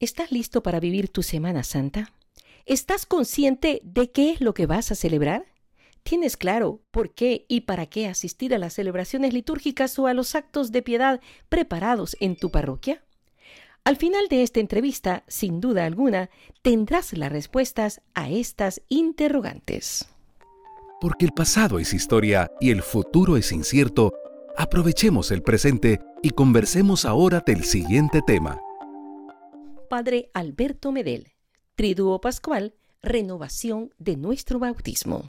¿Estás listo para vivir tu Semana Santa? ¿Estás consciente de qué es lo que vas a celebrar? ¿Tienes claro por qué y para qué asistir a las celebraciones litúrgicas o a los actos de piedad preparados en tu parroquia? Al final de esta entrevista, sin duda alguna, tendrás las respuestas a estas interrogantes. Porque el pasado es historia y el futuro es incierto, aprovechemos el presente y conversemos ahora del siguiente tema. Padre Alberto Medel, Triduo Pascual, renovación de nuestro bautismo.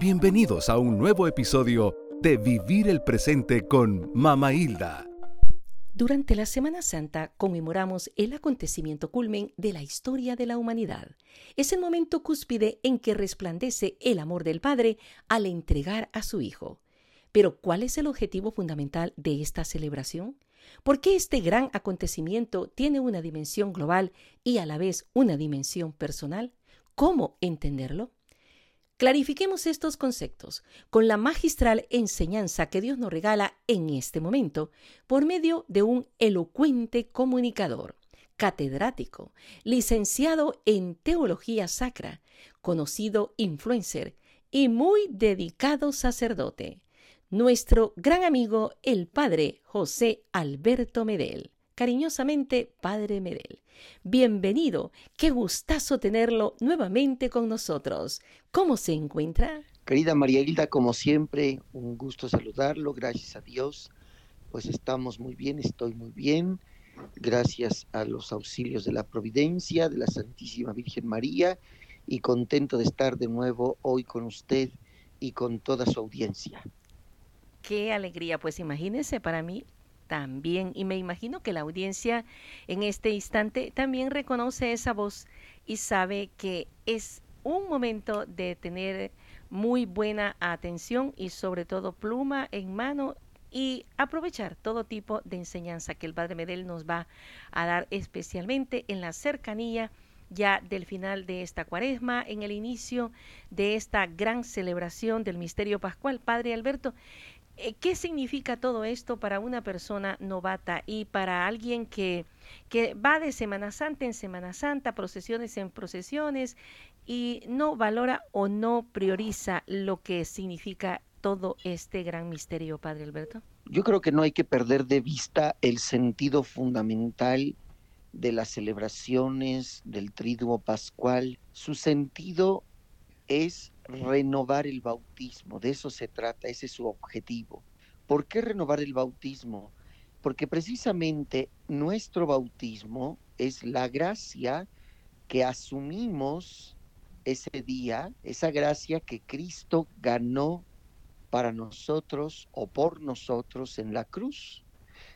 Bienvenidos a un nuevo episodio de Vivir el Presente con Mama Hilda. Durante la Semana Santa conmemoramos el acontecimiento culmen de la historia de la humanidad. Es el momento cúspide en que resplandece el amor del Padre al entregar a su Hijo. Pero ¿cuál es el objetivo fundamental de esta celebración? ¿Por qué este gran acontecimiento tiene una dimensión global y a la vez una dimensión personal? ¿Cómo entenderlo? Clarifiquemos estos conceptos con la magistral enseñanza que Dios nos regala en este momento por medio de un elocuente comunicador, catedrático, licenciado en teología sacra, conocido influencer y muy dedicado sacerdote nuestro gran amigo el padre José Alberto Medel. Cariñosamente, Padre Medel. Bienvenido, qué gustazo tenerlo nuevamente con nosotros. ¿Cómo se encuentra? Querida María Hilda, como siempre, un gusto saludarlo, gracias a Dios. Pues estamos muy bien, estoy muy bien, gracias a los auxilios de la Providencia, de la Santísima Virgen María, y contento de estar de nuevo hoy con usted y con toda su audiencia. Qué alegría, pues imagínense para mí también, y me imagino que la audiencia en este instante también reconoce esa voz y sabe que es un momento de tener muy buena atención y sobre todo pluma en mano y aprovechar todo tipo de enseñanza que el Padre Medel nos va a dar especialmente en la cercanía ya del final de esta cuaresma, en el inicio de esta gran celebración del misterio pascual. Padre Alberto, ¿Qué significa todo esto para una persona novata y para alguien que, que va de Semana Santa en Semana Santa, procesiones en procesiones y no valora o no prioriza lo que significa todo este gran misterio, Padre Alberto? Yo creo que no hay que perder de vista el sentido fundamental de las celebraciones del Triduo Pascual. Su sentido es renovar el bautismo, de eso se trata, ese es su objetivo. ¿Por qué renovar el bautismo? Porque precisamente nuestro bautismo es la gracia que asumimos ese día, esa gracia que Cristo ganó para nosotros o por nosotros en la cruz.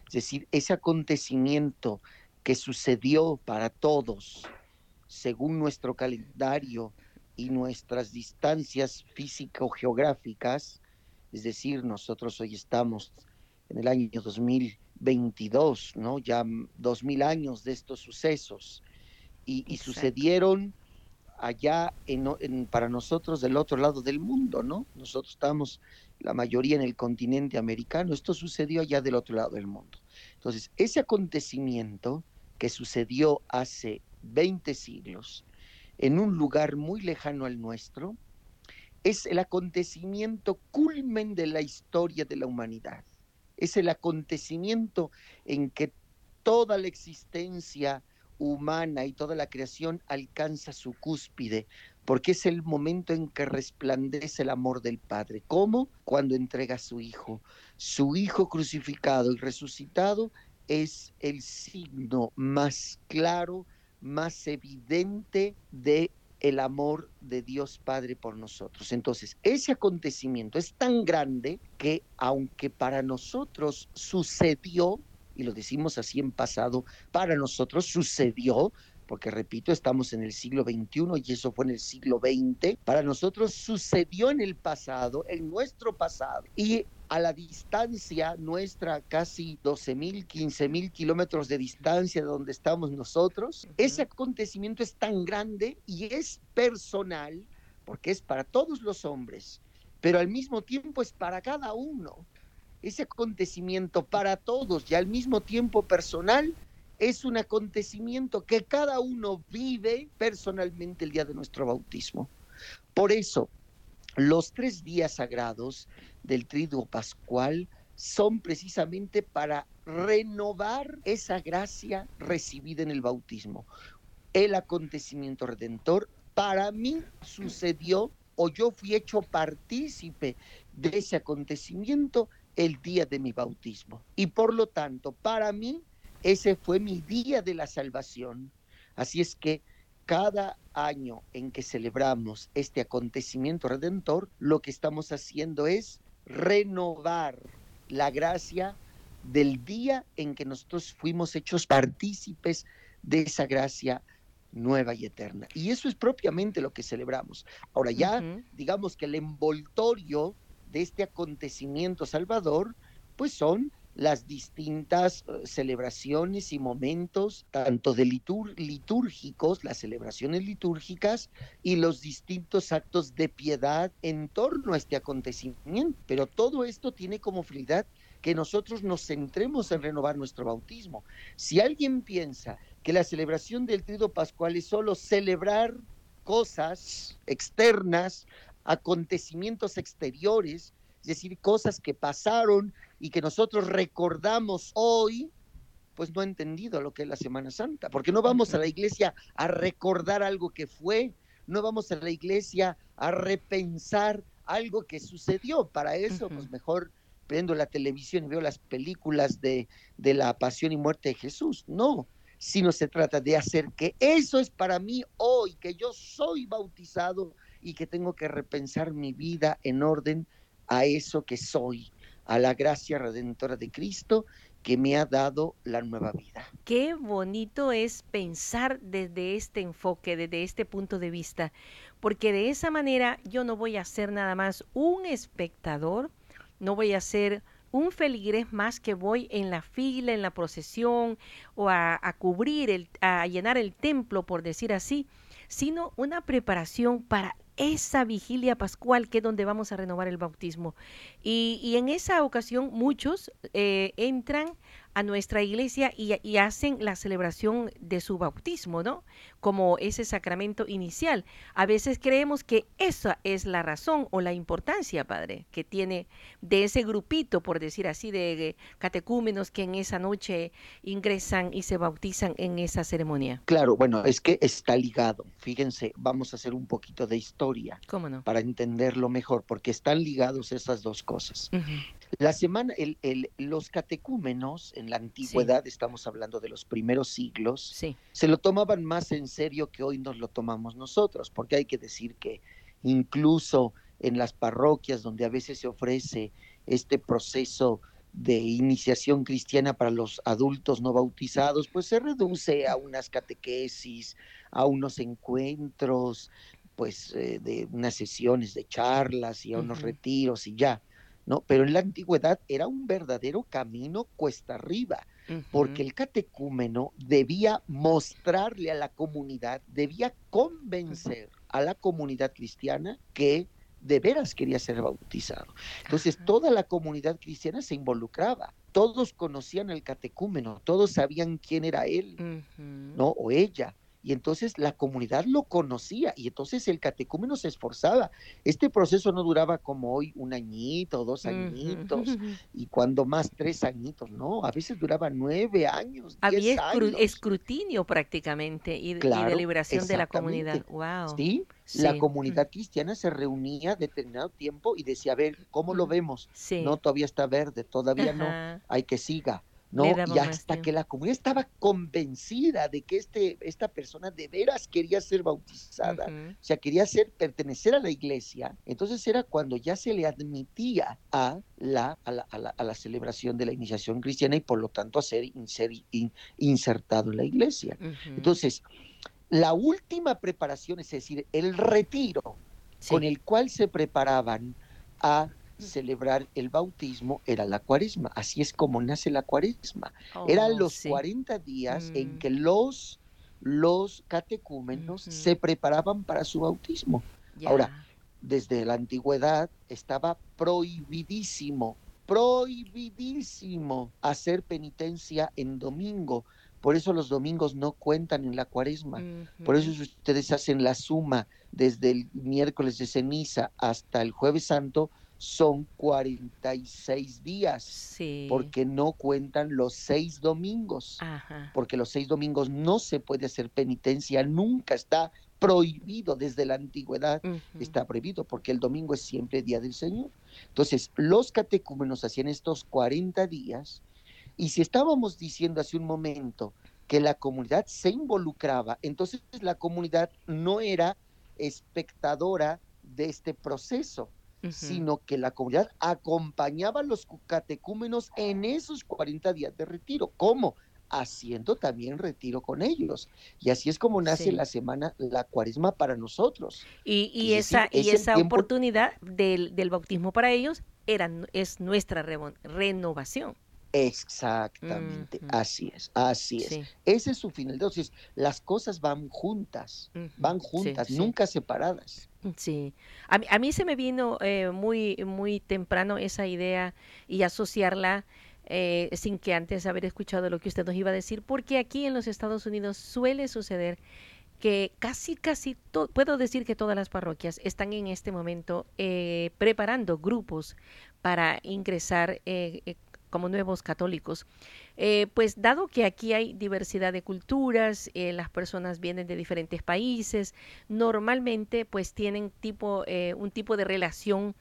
Es decir, ese acontecimiento que sucedió para todos según nuestro calendario y nuestras distancias físico-geográficas, es decir, nosotros hoy estamos en el año 2022, ¿no? Ya dos mil años de estos sucesos y, sucedieron allá en, para nosotros del otro lado del mundo, ¿no? Nosotros estamos la mayoría en el continente americano, esto sucedió allá del otro lado del mundo. Entonces, ese acontecimiento que sucedió hace 20 siglos, en un lugar muy lejano al nuestro, es el acontecimiento culmen de la historia de la humanidad. Es el acontecimiento en que toda la existencia humana y toda la creación alcanza su cúspide, porque es el momento en que resplandece el amor del Padre. ¿Cómo? Cuando entrega a su Hijo. Su Hijo crucificado y resucitado es el signo más claro más evidente de el amor de Dios Padre por nosotros. Entonces, ese acontecimiento es tan grande que aunque para nosotros sucedió, y lo decimos así en pasado, para nosotros sucedió, porque repito, estamos en el siglo XXI y eso fue en el siglo XX, para nosotros sucedió en el pasado, en nuestro pasado, y a la distancia nuestra, casi 12 mil, 15 mil kilómetros de distancia de donde estamos nosotros, ese acontecimiento es tan grande y es personal, porque es para todos los hombres, pero al mismo tiempo es para cada uno. Ese acontecimiento para todos y al mismo tiempo personal es un acontecimiento que cada uno vive personalmente el día de nuestro bautismo. Por eso, los tres días sagrados del Triduo Pascual son precisamente para renovar esa gracia recibida en el bautismo. El acontecimiento redentor para mí sucedió o yo fui hecho partícipe de ese acontecimiento el día de mi bautismo. Y por lo tanto, para mí, ese fue mi día de la salvación. Así es que cada año en que celebramos este acontecimiento redentor, lo que estamos haciendo es renovar la gracia del día en que nosotros fuimos hechos partícipes de esa gracia nueva y eterna. Y eso es propiamente lo que celebramos. Ahora ya, digamos que el envoltorio de este acontecimiento salvador, pues son las distintas eh, celebraciones y momentos, tanto de litúrgicos, las celebraciones litúrgicas y los distintos actos de piedad en torno a este acontecimiento. Pero todo esto tiene como finalidad que nosotros nos centremos en renovar nuestro bautismo. Si alguien piensa que la celebración del Trido Pascual es solo celebrar cosas externas, acontecimientos exteriores, es decir, cosas que pasaron y que nosotros recordamos hoy, pues no ha entendido lo que es la Semana Santa, porque no vamos a la iglesia a recordar algo que fue, no vamos a la iglesia a repensar algo que sucedió. Para eso, pues mejor prendo la televisión y veo las películas de, de la pasión y muerte de Jesús. No, sino se trata de hacer que eso es para mí hoy, que yo soy bautizado y que tengo que repensar mi vida en orden a eso que soy, a la gracia redentora de Cristo que me ha dado la nueva vida. Qué bonito es pensar desde este enfoque, desde este punto de vista, porque de esa manera yo no voy a ser nada más un espectador, no voy a ser un feligrés más que voy en la fila, en la procesión o a, cubrir, el, a llenar el templo, por decir así, sino una preparación para esa vigilia pascual que es donde vamos a renovar el bautismo. Y, y en esa ocasión muchos eh, entran a nuestra iglesia y, hacen la celebración de su bautismo, ¿no? Como ese sacramento inicial. A veces creemos que esa es la razón o la importancia, Padre, que tiene de ese grupito, por decir así, de catecúmenos que en esa noche ingresan y se bautizan en esa ceremonia. Claro, bueno, es que está ligado. Fíjense, vamos a hacer un poquito de historia. ¿Cómo no? Para entenderlo mejor, porque están ligados esas dos cosas. La semana, el, el, los catecúmenos en la antigüedad, estamos hablando de los primeros siglos, se lo tomaban más en serio que hoy nos lo tomamos nosotros, porque hay que decir que incluso en las parroquias donde a veces se ofrece este proceso de iniciación cristiana para los adultos no bautizados, pues se reduce a unas catequesis, a unos encuentros, pues eh, de unas sesiones de charlas y a unos retiros y ya. ¿No? Pero en la antigüedad era un verdadero camino cuesta arriba, porque el catecúmeno debía mostrarle a la comunidad, debía convencer a la comunidad cristiana que de veras quería ser bautizado. Entonces toda la comunidad cristiana se involucraba. Todos conocían al catecúmeno, todos sabían quién era él, ¿no? O ella y entonces la comunidad lo conocía y entonces el catecúmeno se esforzaba. Este proceso no duraba como hoy un añito, dos añitos y cuando más tres añitos, no, a veces duraba nueve años. Había escrutinio prácticamente y, deliberación de la comunidad. Wow. Sí, la comunidad cristiana se reunía determinado tiempo y decía, a ver, ¿cómo lo vemos? No, todavía está verde, todavía no, hay que siga ¿no? Y hasta que la comunidad estaba convencida de que este, esta persona de veras quería ser bautizada, o sea, quería ser, pertenecer a la iglesia, entonces era cuando ya se le admitía a la, a la, a la, celebración de la iniciación cristiana y por lo tanto a ser insertado en la iglesia. Entonces, la última preparación, es decir, el retiro con el cual se preparaban a celebrar el bautismo era la cuaresma. Así es como nace la cuaresma. Eran oh, los 40 días en mm. que los, los catecúmenos se preparaban para su bautismo. Ahora, desde la antigüedad estaba prohibidísimo, prohibidísimo hacer penitencia en domingo Por eso los domingos no cuentan en la cuaresma. Por eso ustedes hacen la suma desde el miércoles de ceniza hasta el jueves santo, son 46 días, porque no cuentan los seis domingos, porque los seis domingos no se puede hacer penitencia, nunca está prohibido desde la antigüedad, está prohibido, porque el domingo es siempre día del Señor. Entonces, los catecúmenos hacían estos 40 días, y si estábamos diciendo hace un momento que la comunidad se involucraba, entonces la comunidad no era espectadora de este proceso, sino que la comunidad acompañaba a los catecúmenos en esos 40 días de retiro. ¿Cómo? haciendo también retiro con ellos. Y así es como nace la semana, la cuaresma para nosotros. Y, esa, y esa oportunidad del, del, bautismo para ellos era, es nuestra renovación. Exactamente, así es, así es. Ese es su final. Entonces, las cosas van juntas, van juntas, nunca separadas. Sí, a mí, a mí se me vino eh, muy, muy temprano esa idea y asociarla eh, sin que antes haber escuchado lo que usted nos iba a decir, porque aquí en los Estados Unidos suele suceder que casi, casi, puedo decir que todas las parroquias están en este momento eh, preparando grupos para ingresar eh, como nuevos católicos. Eh, pues dado que aquí hay diversidad de culturas, eh, las personas vienen de diferentes países, normalmente pues tienen tipo, eh, un tipo de relación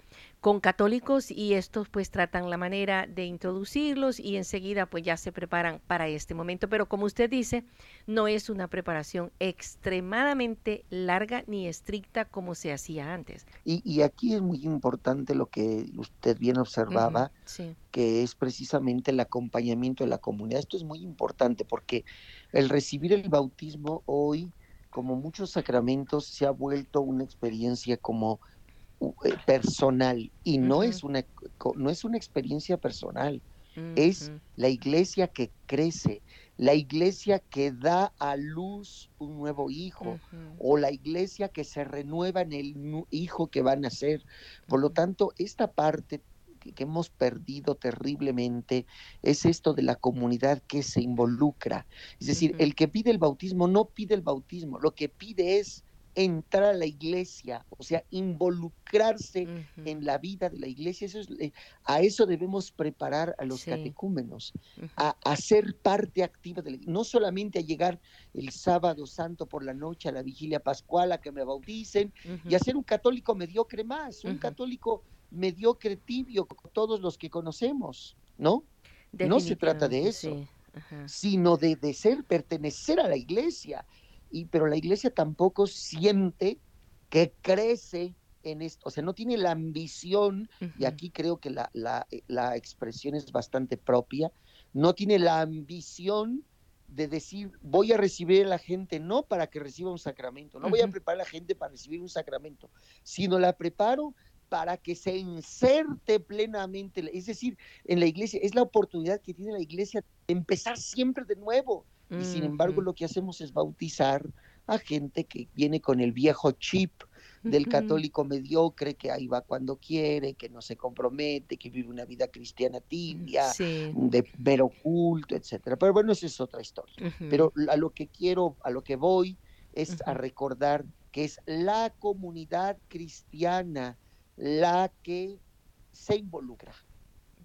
con católicos y estos pues tratan la manera de introducirlos y enseguida pues ya se preparan para este momento. Pero como usted dice, no es una preparación extremadamente larga ni estricta como se hacía antes. Y, aquí es muy importante lo que usted bien observaba, que es precisamente el acompañamiento de la comunidad. Esto es muy importante porque el recibir el bautismo hoy, como muchos sacramentos, se ha vuelto una experiencia como eh, personal y no es una no es una experiencia personal. Es la iglesia que crece la iglesia que da a luz un nuevo hijo o la iglesia que se renueva en el hijo que va a nacer. Por lo tanto esta parte que hemos perdido terriblemente es esto de la comunidad que se involucra. Es decir, el que pide el bautismo no pide el bautismo, lo que pide es entrar a la iglesia, o sea, involucrarse en la vida de la iglesia. Eso es, eh, a eso debemos preparar a los catecúmenos, a, ser parte activa de la no solamente a llegar el sábado santo por la noche a la vigilia pascual a que me bauticen y a ser un católico mediocre más, un católico mediocre tibio, todos los que conocemos, ¿no? No se trata de eso, sino de, de ser, pertenecer a la iglesia, y, pero la iglesia tampoco siente que crece en esto, o sea, no tiene la ambición, y aquí creo que la, la, la, expresión es bastante propia, no tiene la ambición de decir, voy a recibir a la gente no para que reciba un sacramento, no voy a preparar a la gente para recibir un sacramento, sino la preparo para que se inserte plenamente, es decir, en la iglesia, es la oportunidad que tiene la iglesia de empezar siempre de nuevo, y sin embargo lo que hacemos es bautizar a gente que viene con el viejo chip del católico mediocre que ahí va cuando quiere, que no se compromete, que vive una vida cristiana tibia, de mero culto, etcétera. Pero bueno, esa es otra historia. Pero a lo que quiero, a lo que voy es a recordar que es la comunidad cristiana la que se involucra.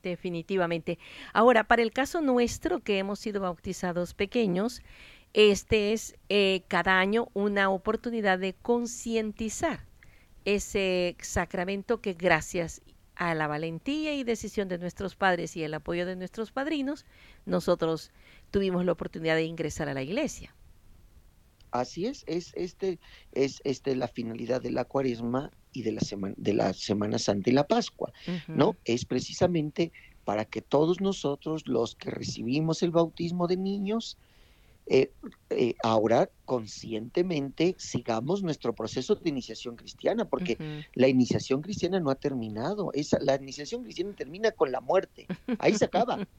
Definitivamente. Ahora, para el caso nuestro, que hemos sido bautizados pequeños, este es eh, cada año una oportunidad de concientizar ese sacramento que gracias a la valentía y decisión de nuestros padres y el apoyo de nuestros padrinos, nosotros tuvimos la oportunidad de ingresar a la iglesia. Así es, es este es este la finalidad de la Cuaresma y de la semana de la Semana Santa y la Pascua, ¿no? Es precisamente para que todos nosotros los que recibimos el bautismo de niños eh, eh, ahora conscientemente sigamos nuestro proceso de iniciación cristiana, porque la iniciación cristiana no ha terminado. Esa, la iniciación cristiana termina con la muerte. Ahí se acaba.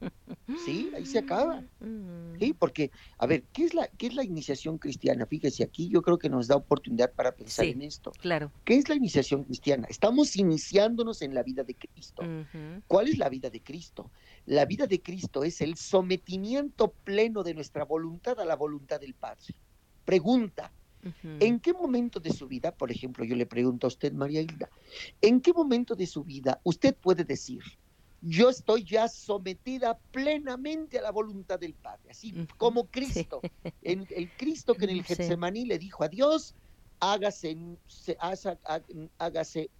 Sí, ahí se acaba. Mm. Sí, porque, a ver, ¿qué es, la, ¿qué es la iniciación cristiana? Fíjese, aquí yo creo que nos da oportunidad para pensar Sí. en esto. Claro. ¿Qué es la iniciación cristiana? Estamos iniciándonos en la vida de Cristo. Ujú. ¿Cuál es la vida de Cristo? La vida de Cristo es el sometimiento pleno de nuestra voluntad a la voluntad del Padre. Pregunta. ¿en qué momento de su vida, por ejemplo, yo le pregunto a usted, María Hilda, ¿en qué momento de su vida usted puede decir, yo estoy ya sometida plenamente a la voluntad del Padre, así como Cristo, en el Cristo que en el Sí. Getsemaní le dijo a Dios, hágase,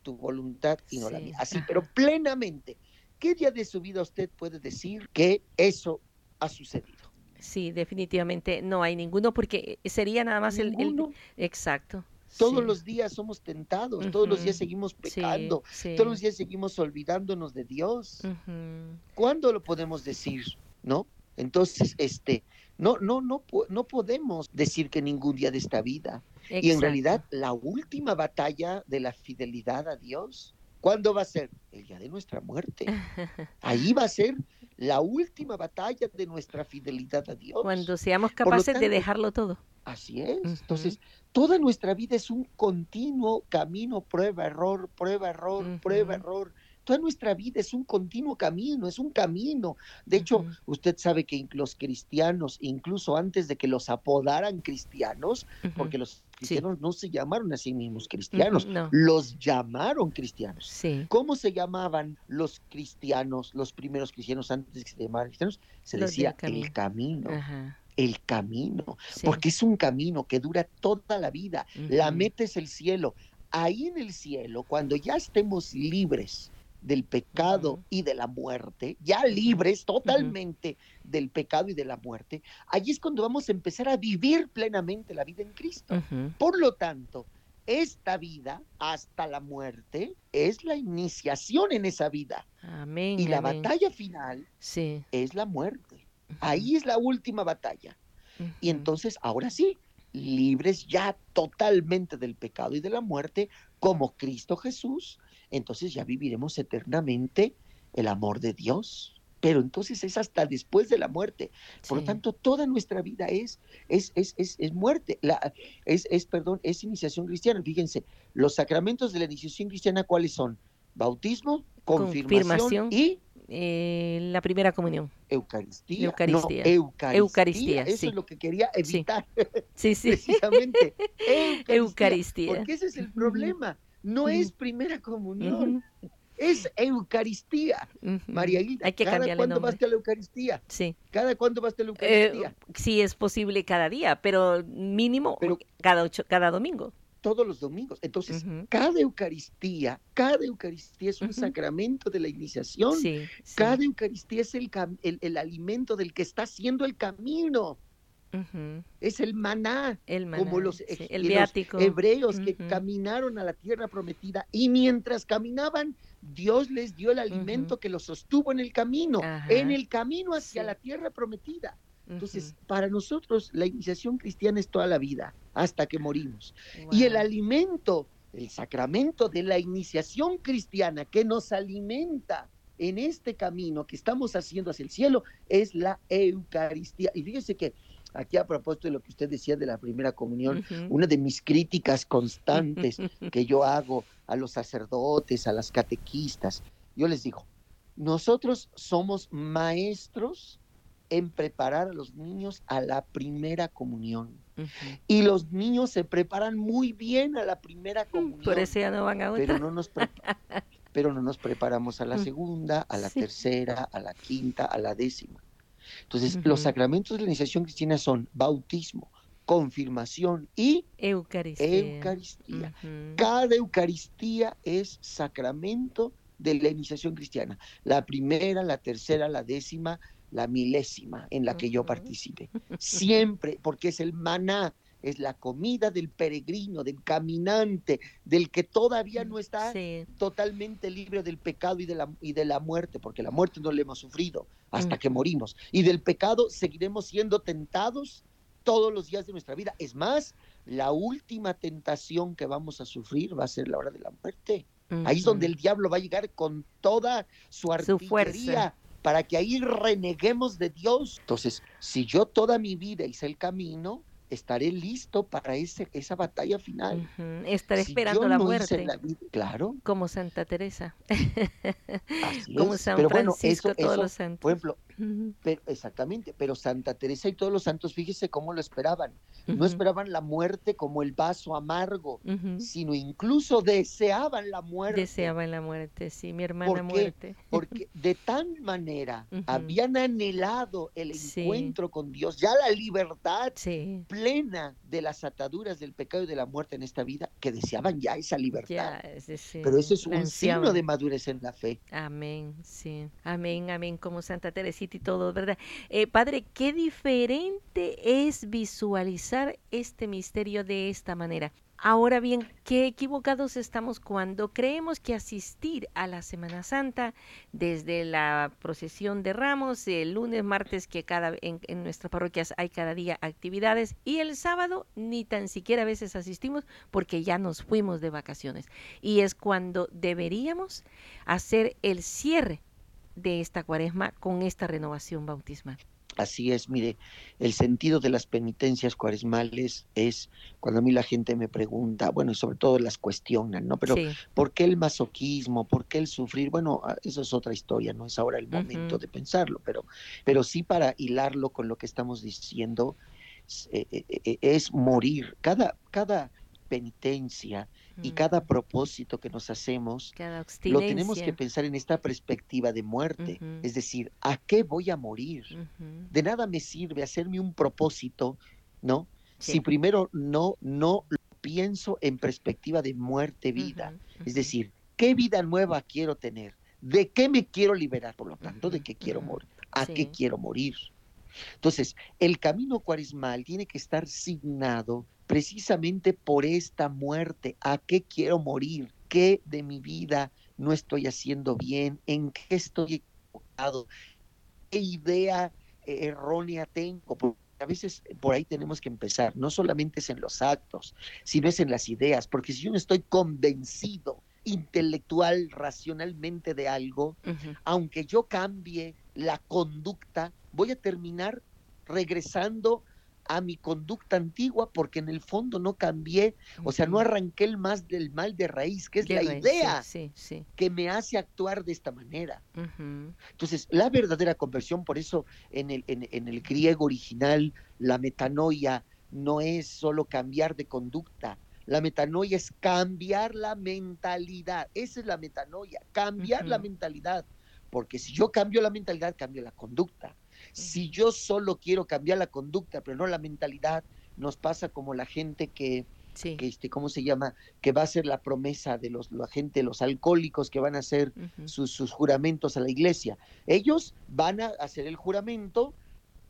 tu voluntad y no la mía, así, pero plenamente. ¿Qué día de su vida usted puede decir que eso ha sucedido? Sí, definitivamente no hay ninguno porque sería nada más el, el-. Exacto. Todos sí. los días somos tentados, todos los días seguimos Sí, pecando, sí. todos los días seguimos olvidándonos de Dios. Ujú. ¿Cuándo lo podemos decir? ¿No? Entonces, este, no, no, no, no podemos decir que ningún día de esta vida. Y en Exacto. realidad, la última batalla de la fidelidad a Dios, ¿cuándo va a ser? El día de nuestra muerte. Ahí va a ser la última batalla de nuestra fidelidad a Dios. Cuando seamos capaces de dejarlo todo. Así es. Entonces, toda nuestra vida es un continuo camino, prueba, error, prueba, error, prueba, error. Toda nuestra vida es un continuo camino, es un camino. De hecho, usted sabe que los cristianos, incluso antes de que los apodaran cristianos, porque los cristianos no se llamaron a sí mismos cristianos, no. los llamaron cristianos. Sí. ¿Cómo se llamaban los cristianos, los primeros cristianos antes de que se llamaran cristianos? Se Los decía camino. el camino, Ajá. el camino Sí. porque es un camino que dura toda la vida. La meta es el cielo. Ahí en el cielo, cuando ya estemos libres del pecado y de la muerte, ya libres totalmente del pecado y de la muerte, allí es cuando vamos a empezar a vivir plenamente la vida en Cristo. Por lo tanto, esta vida hasta la muerte es la iniciación en esa vida Amén. y la amén. batalla final Sí. es la muerte. Ahí es la última batalla. Y entonces, ahora sí, libres ya totalmente del pecado y de la muerte, como Cristo Jesús, entonces ya viviremos eternamente el amor de Dios. Pero entonces es hasta después de la muerte. Por lo tanto, toda nuestra vida es, es, es, es, es muerte, la, es, es, perdón, es iniciación cristiana. Fíjense, los sacramentos de la iniciación cristiana, ¿cuáles son? Bautismo, confirmación, Confirmación. y Eh, la primera comunión. Eucaristía. Eucaristía. No, Eucaristía. Eucaristía, Eso sí. es lo que quería evitar. Sí, sí. precisamente Eucaristía, Eucaristía. Porque ese es el problema. No es primera comunión, es Eucaristía. María Hilda, Hay que ¿cada cuándo vas a la Eucaristía? Sí. ¿Cada cuándo vas a la Eh, Eucaristía? sí es posible cada día, pero mínimo Pero- cada ocho, cada domingo. Todos los domingos. Entonces, cada Eucaristía, cada Eucaristía es un sacramento de la iniciación. Sí, sí. Cada Eucaristía es el, el alimento del que está haciendo el camino. Es el maná. El como maná, los, sí, ej- el los hebreos que caminaron a la tierra prometida y mientras caminaban, Dios les dio el alimento que los sostuvo en el camino, Ajá. en el camino hacia Sí. la tierra prometida. Entonces, para nosotros la iniciación cristiana es toda la vida, hasta que morimos. Y el alimento, el sacramento de la iniciación cristiana que nos alimenta en este camino que estamos haciendo hacia el cielo es la Eucaristía. Y fíjese que aquí a propósito de lo que usted decía de la primera comunión, una de mis críticas constantes que yo hago a los sacerdotes, a las catequistas, yo les digo, nosotros somos maestros en preparar a los niños a la primera comunión. Y los niños se preparan muy bien a la primera comunión, Por eso ya no van a pero otra. no nos prepa- pero no nos preparamos a la Mm. segunda, a la Sí. tercera, a la quinta, a la décima. Entonces, los sacramentos de la iniciación cristiana son bautismo, confirmación y Eucaristía. Cada Eucaristía es sacramento de la iniciación cristiana. La primera, la tercera, la décima, la milésima en la que yo participe. Siempre, porque es el maná, es la comida del peregrino, del caminante, del que todavía no está Sí. totalmente libre del pecado y de la, y de la muerte, porque la muerte no la hemos sufrido hasta que Ujú. morimos. Y del pecado seguiremos siendo tentados todos los días de nuestra vida. Es más, la última tentación que vamos a sufrir va a ser la hora de la muerte. Ahí es donde el diablo va a llegar con toda su Su fuerza. artillería para que ahí reneguemos de Dios. Entonces, si yo toda mi vida hice el camino, estaré listo para ese, esa batalla final. Estaré esperando la muerte. claro. Como Santa Teresa. Así Como San Pero Francisco, bueno, todos los santos. Por ejemplo, pero, exactamente, pero Santa Teresa y todos los santos, fíjese cómo lo esperaban. No esperaban la muerte como el vaso amargo, sino incluso deseaban la muerte. Deseaban la muerte, sí, mi hermana muerte. Porque de tal manera habían anhelado el encuentro con Dios, ya la libertad plena de las ataduras del pecado y de la muerte en esta vida, que deseaban ya esa libertad. Pero eso es un signo de madurez en la fe. Amén, sí. Amén, amén, como Santa Teresita y todo, ¿verdad? Eh, padre, qué diferente es visualizar este misterio de esta manera. Ahora bien, qué equivocados estamos cuando creemos que asistir a la Semana Santa, desde la procesión de Ramos, el lunes, martes, que cada en, en nuestras parroquias hay cada día actividades, y el sábado ni tan siquiera a veces asistimos porque ya nos fuimos de vacaciones. Y es cuando deberíamos hacer el cierre de esta cuaresma con esta renovación bautismal. Así es, mire, el sentido de las penitencias cuaresmales es cuando a mí la gente me pregunta, bueno, y sobre todo las cuestionan, ¿no? Pero ¿por qué el masoquismo? ¿Por qué el sufrir? Bueno, ah, eso es otra historia, no es ahora el momento de pensarlo, pero, pero sí para hilarlo con lo que estamos diciendo, eh, eh, eh, es morir. Cada, cada penitencia, y cada propósito que nos hacemos, lo tenemos que pensar en esta perspectiva de muerte, es decir, ¿a qué voy a morir? De nada me sirve hacerme un propósito, ¿no? Si primero no, no lo pienso en perspectiva de muerte-vida, es decir, ¿qué vida nueva quiero tener? ¿De qué me quiero liberar? Por lo tanto, ¿de qué quiero morir? ¿A qué quiero morir? Entonces, el camino cuaresmal tiene que estar signado precisamente por esta muerte. ¿A qué quiero morir? ¿Qué de mi vida no estoy haciendo bien? ¿En qué estoy equivocado? ¿Qué idea eh, errónea tengo? Porque a veces por ahí tenemos que empezar. No solamente es en los actos, sino es en las ideas. Porque si yo no estoy convencido intelectual, racionalmente de algo, aunque yo cambie la conducta, voy a terminar regresando a mi conducta antigua porque en el fondo no cambié, o sea, no arranqué el más del mal de raíz, que es la idea que me hace actuar de esta manera. Entonces, la verdadera conversión, por eso en el, en, el griego original, la metanoia no es solo cambiar de conducta, la metanoia es cambiar la mentalidad. Esa es la metanoia, cambiar la mentalidad. Porque si yo cambio la mentalidad, cambio la conducta. Si yo solo quiero cambiar la conducta, pero no la mentalidad, nos pasa como la gente que, este, ¿cómo se llama? Que va a hacer la promesa de los, la gente, los alcohólicos que van a hacer sus, juramentos a la iglesia. Ellos van a hacer el juramento,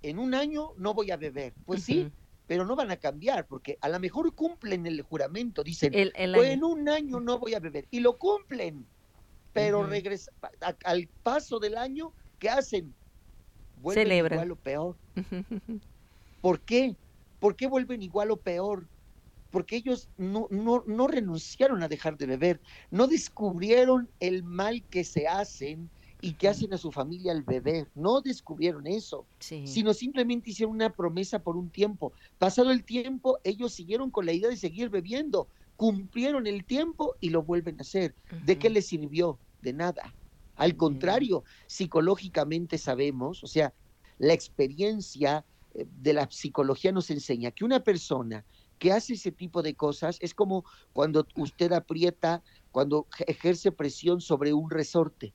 en un año no voy a beber. Pues sí, pero no van a cambiar, porque a lo mejor cumplen el juramento, dicen, pues en un año no voy a beber, y lo cumplen, pero regresa, al paso del año, ¿qué hacen? vuelven igual o peor. ¿Por qué? ¿Por qué vuelven igual o peor? Porque ellos no, no, no renunciaron a dejar de beber, no descubrieron el mal que se hacen y que hacen a su familia al beber. No descubrieron eso, sino simplemente hicieron una promesa por un tiempo. Pasado el tiempo, ellos siguieron con la idea de seguir bebiendo, cumplieron el tiempo y lo vuelven a hacer. ¿De qué les sirvió? De nada. Al contrario, psicológicamente sabemos, o sea, la experiencia eh, de la psicología nos enseña que una persona que hace ese tipo de cosas es como cuando usted aprieta, cuando ejerce presión sobre un resorte.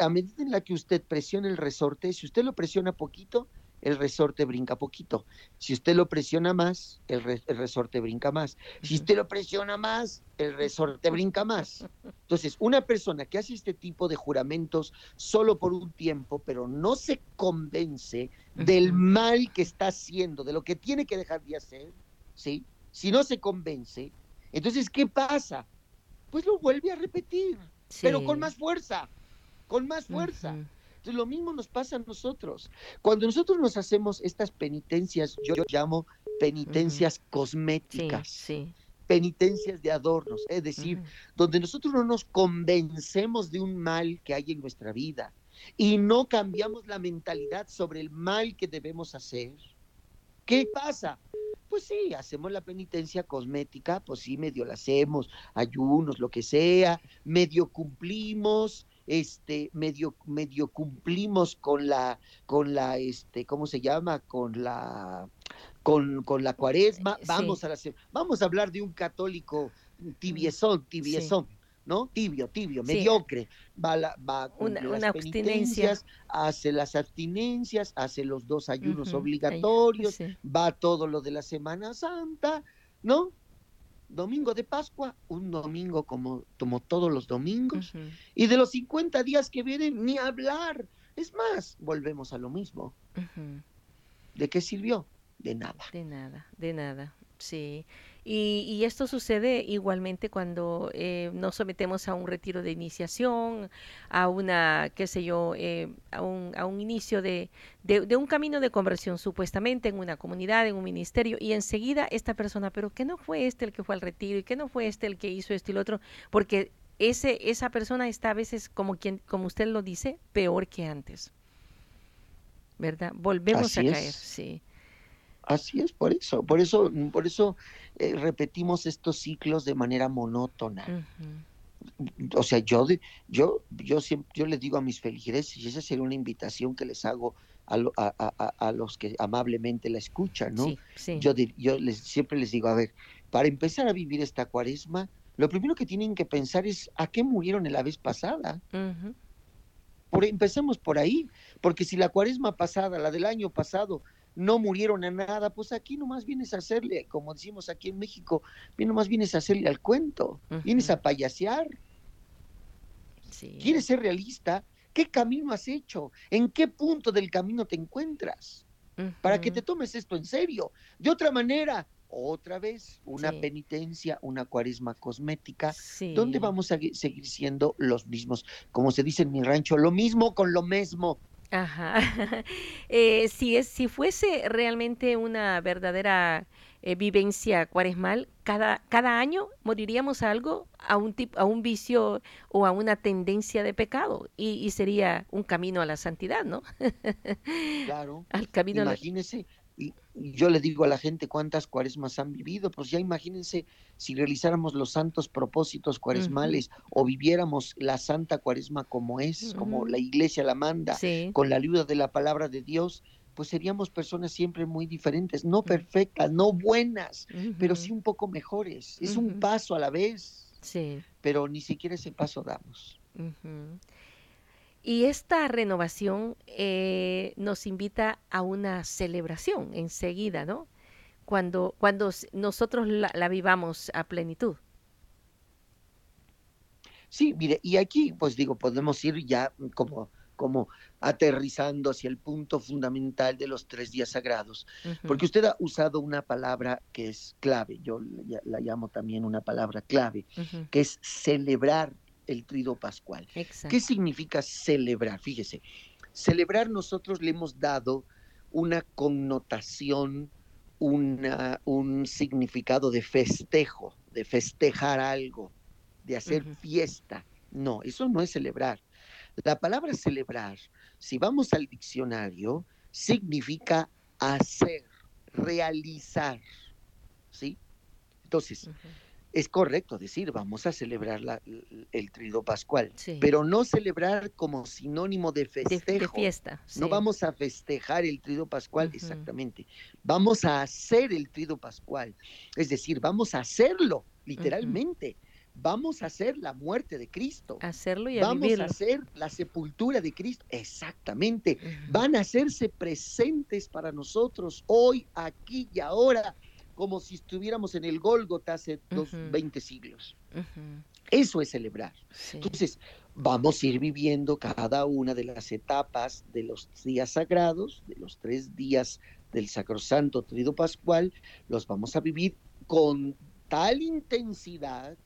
A medida en la que usted presiona el resorte, si usted lo presiona poquito, el resorte brinca poquito. Si usted lo presiona más, el, resorte brinca más. Si usted lo presiona más, el resorte brinca más. Entonces, una persona que hace este tipo de juramentos solo por un tiempo, pero no se convence del mal que está haciendo, de lo que tiene que dejar de hacer, ¿sí? Si no se convence, entonces, ¿qué pasa? Pues lo vuelve a repetir, pero con más fuerza, con más fuerza. Entonces lo mismo nos pasa a nosotros. Cuando nosotros nos hacemos estas penitencias, yo, llamo penitencias cosméticas. Penitencias de adornos, es decir, donde nosotros no nos convencemos de un mal que hay en nuestra vida, y no cambiamos la mentalidad sobre el mal que debemos hacer, ¿qué pasa? Pues sí, hacemos la penitencia cosmética, pues sí, medio la hacemos, ayunos, lo que sea, medio cumplimos, este, medio, medio cumplimos con la, con la, este, ¿cómo se llama? Con la, con, con la cuaresma, vamos a la, vamos a hablar de un católico tibiezón, tibiezón. ¿no? Tibio, tibio, mediocre. Va, la, va una, las abstinencia. hace las abstinencias, hace los dos ayunos obligatorios, va todo lo de la Semana Santa, ¿no? Domingo de Pascua, un domingo como, como todos los domingos, y de los 50 días que vienen, ni hablar. Es más, volvemos a lo mismo. ¿De qué sirvió? De nada. De nada, de nada, sí. Y, esto sucede igualmente cuando eh, nos sometemos a un retiro de iniciación, a una, qué sé yo, eh, a, un, a un inicio de, de, un camino de conversión supuestamente en una comunidad, en un ministerio, y enseguida esta persona, pero que no fue este el que fue al retiro y que no fue este el que hizo esto y lo otro, porque ese, esa persona está a veces, como, quien, como usted lo dice, peor que antes. ¿Verdad? Volvemos a caer, sí. Así es, por eso, por eso, por eso eh, repetimos estos ciclos de manera monótona. O sea, yo, yo, yo siempre, yo les digo a mis feligreses, y esa sería una invitación que les hago a, a, los que amablemente la escuchan, ¿no? Yo, yo les, siempre les digo, a ver, para empezar a vivir esta cuaresma, lo primero que tienen que pensar es a qué murieron en la vez pasada. por, empecemos por ahí, porque si la cuaresma pasada, la del año pasado, no murieron a nada, pues aquí nomás vienes a hacerle, como decimos aquí en México, nomás vienes a hacerle al cuento, vienes a payasear. ¿Quieres ser realista? ¿Qué camino has hecho? ¿En qué punto del camino te encuentras? Para que te tomes esto en serio. De otra manera, otra vez, una penitencia, una cuaresma cosmética, donde vamos a seguir siendo los mismos. Como se dice en mi rancho, lo mismo con lo mismo. Ajá. Eh, si, es, si fuese realmente una verdadera eh, vivencia cuaresmal, cada, cada año moriríamos a algo, a un, tipo, a un vicio o a una tendencia de pecado, y, sería un camino a la santidad, ¿no? claro. Al camino Imagínese, y, yo le digo a la gente cuántas cuaresmas han vivido, pues ya imagínense si realizáramos los santos propósitos cuaresmales o viviéramos la santa cuaresma como es, como la iglesia la manda, con la ayuda de la palabra de Dios, pues seríamos personas siempre muy diferentes, no perfectas, no buenas, pero sí un poco mejores. Es un paso a la vez, sí. pero ni siquiera ese paso damos. Y esta renovación eh, nos invita a una celebración enseguida, ¿no? Cuando, cuando nosotros la, vivamos a plenitud. Sí, mire, y aquí pues digo, podemos ir ya como, como aterrizando hacia el punto fundamental de los tres días sagrados, porque usted ha usado una palabra que es clave, yo la, llamo también una palabra clave, que es celebrar el trido pascual. ¿Qué significa celebrar? Fíjese, celebrar nosotros le hemos dado una connotación, una, un significado de festejo, de festejar algo, de hacer fiesta. No, eso no es celebrar. La palabra celebrar, si vamos al diccionario, significa hacer, realizar. ¿Sí? Entonces, es correcto decir, vamos a celebrar la, el trido pascual, pero no celebrar como sinónimo de festejo. De, fiesta. No vamos a festejar el trido pascual, exactamente. Vamos a hacer el trido pascual. Es decir, vamos a hacerlo, literalmente. Vamos a hacer la muerte de Cristo. Hacerlo y Vamos a hacer la sepultura de Cristo. Exactamente. Van a hacerse presentes para nosotros hoy, aquí y ahora como si estuviéramos en el Gólgota hace dos, 20 siglos. Eso es celebrar. Entonces, vamos a ir viviendo cada una de las etapas de los días sagrados, de los tres días del Sacrosanto Trido Pascual, los vamos a vivir con tal intensidad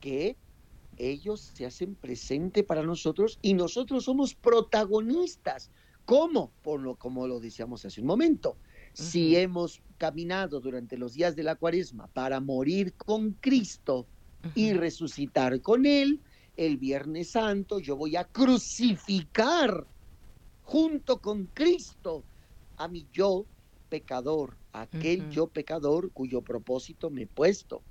que ellos se hacen presente para nosotros y nosotros somos protagonistas. ¿Cómo? Por lo como lo decíamos hace un momento si hemos caminado durante los días de la cuaresma para morir con Cristo y resucitar con Él, el Viernes Santo yo voy a crucificar junto con Cristo a mi yo pecador, aquel yo pecador cuyo propósito me he puesto,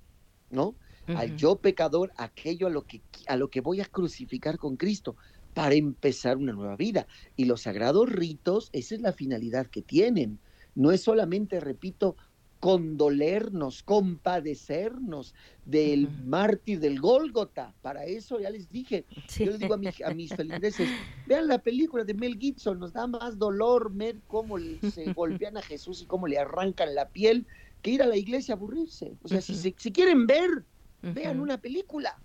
¿no? Al yo pecador, aquello a lo que a lo que voy a crucificar con Cristo para empezar una nueva vida. Y los sagrados ritos, esa es la finalidad que tienen. No es solamente, repito, condolernos, compadecernos del mártir del Gólgota. Para eso ya les dije, yo les digo a, mis feligreses, vean la película de Mel Gibson, nos da más dolor ver cómo se golpean a Jesús y cómo le arrancan la piel que ir a la iglesia a aburrirse. O sea, si, si, quieren ver, vean una película.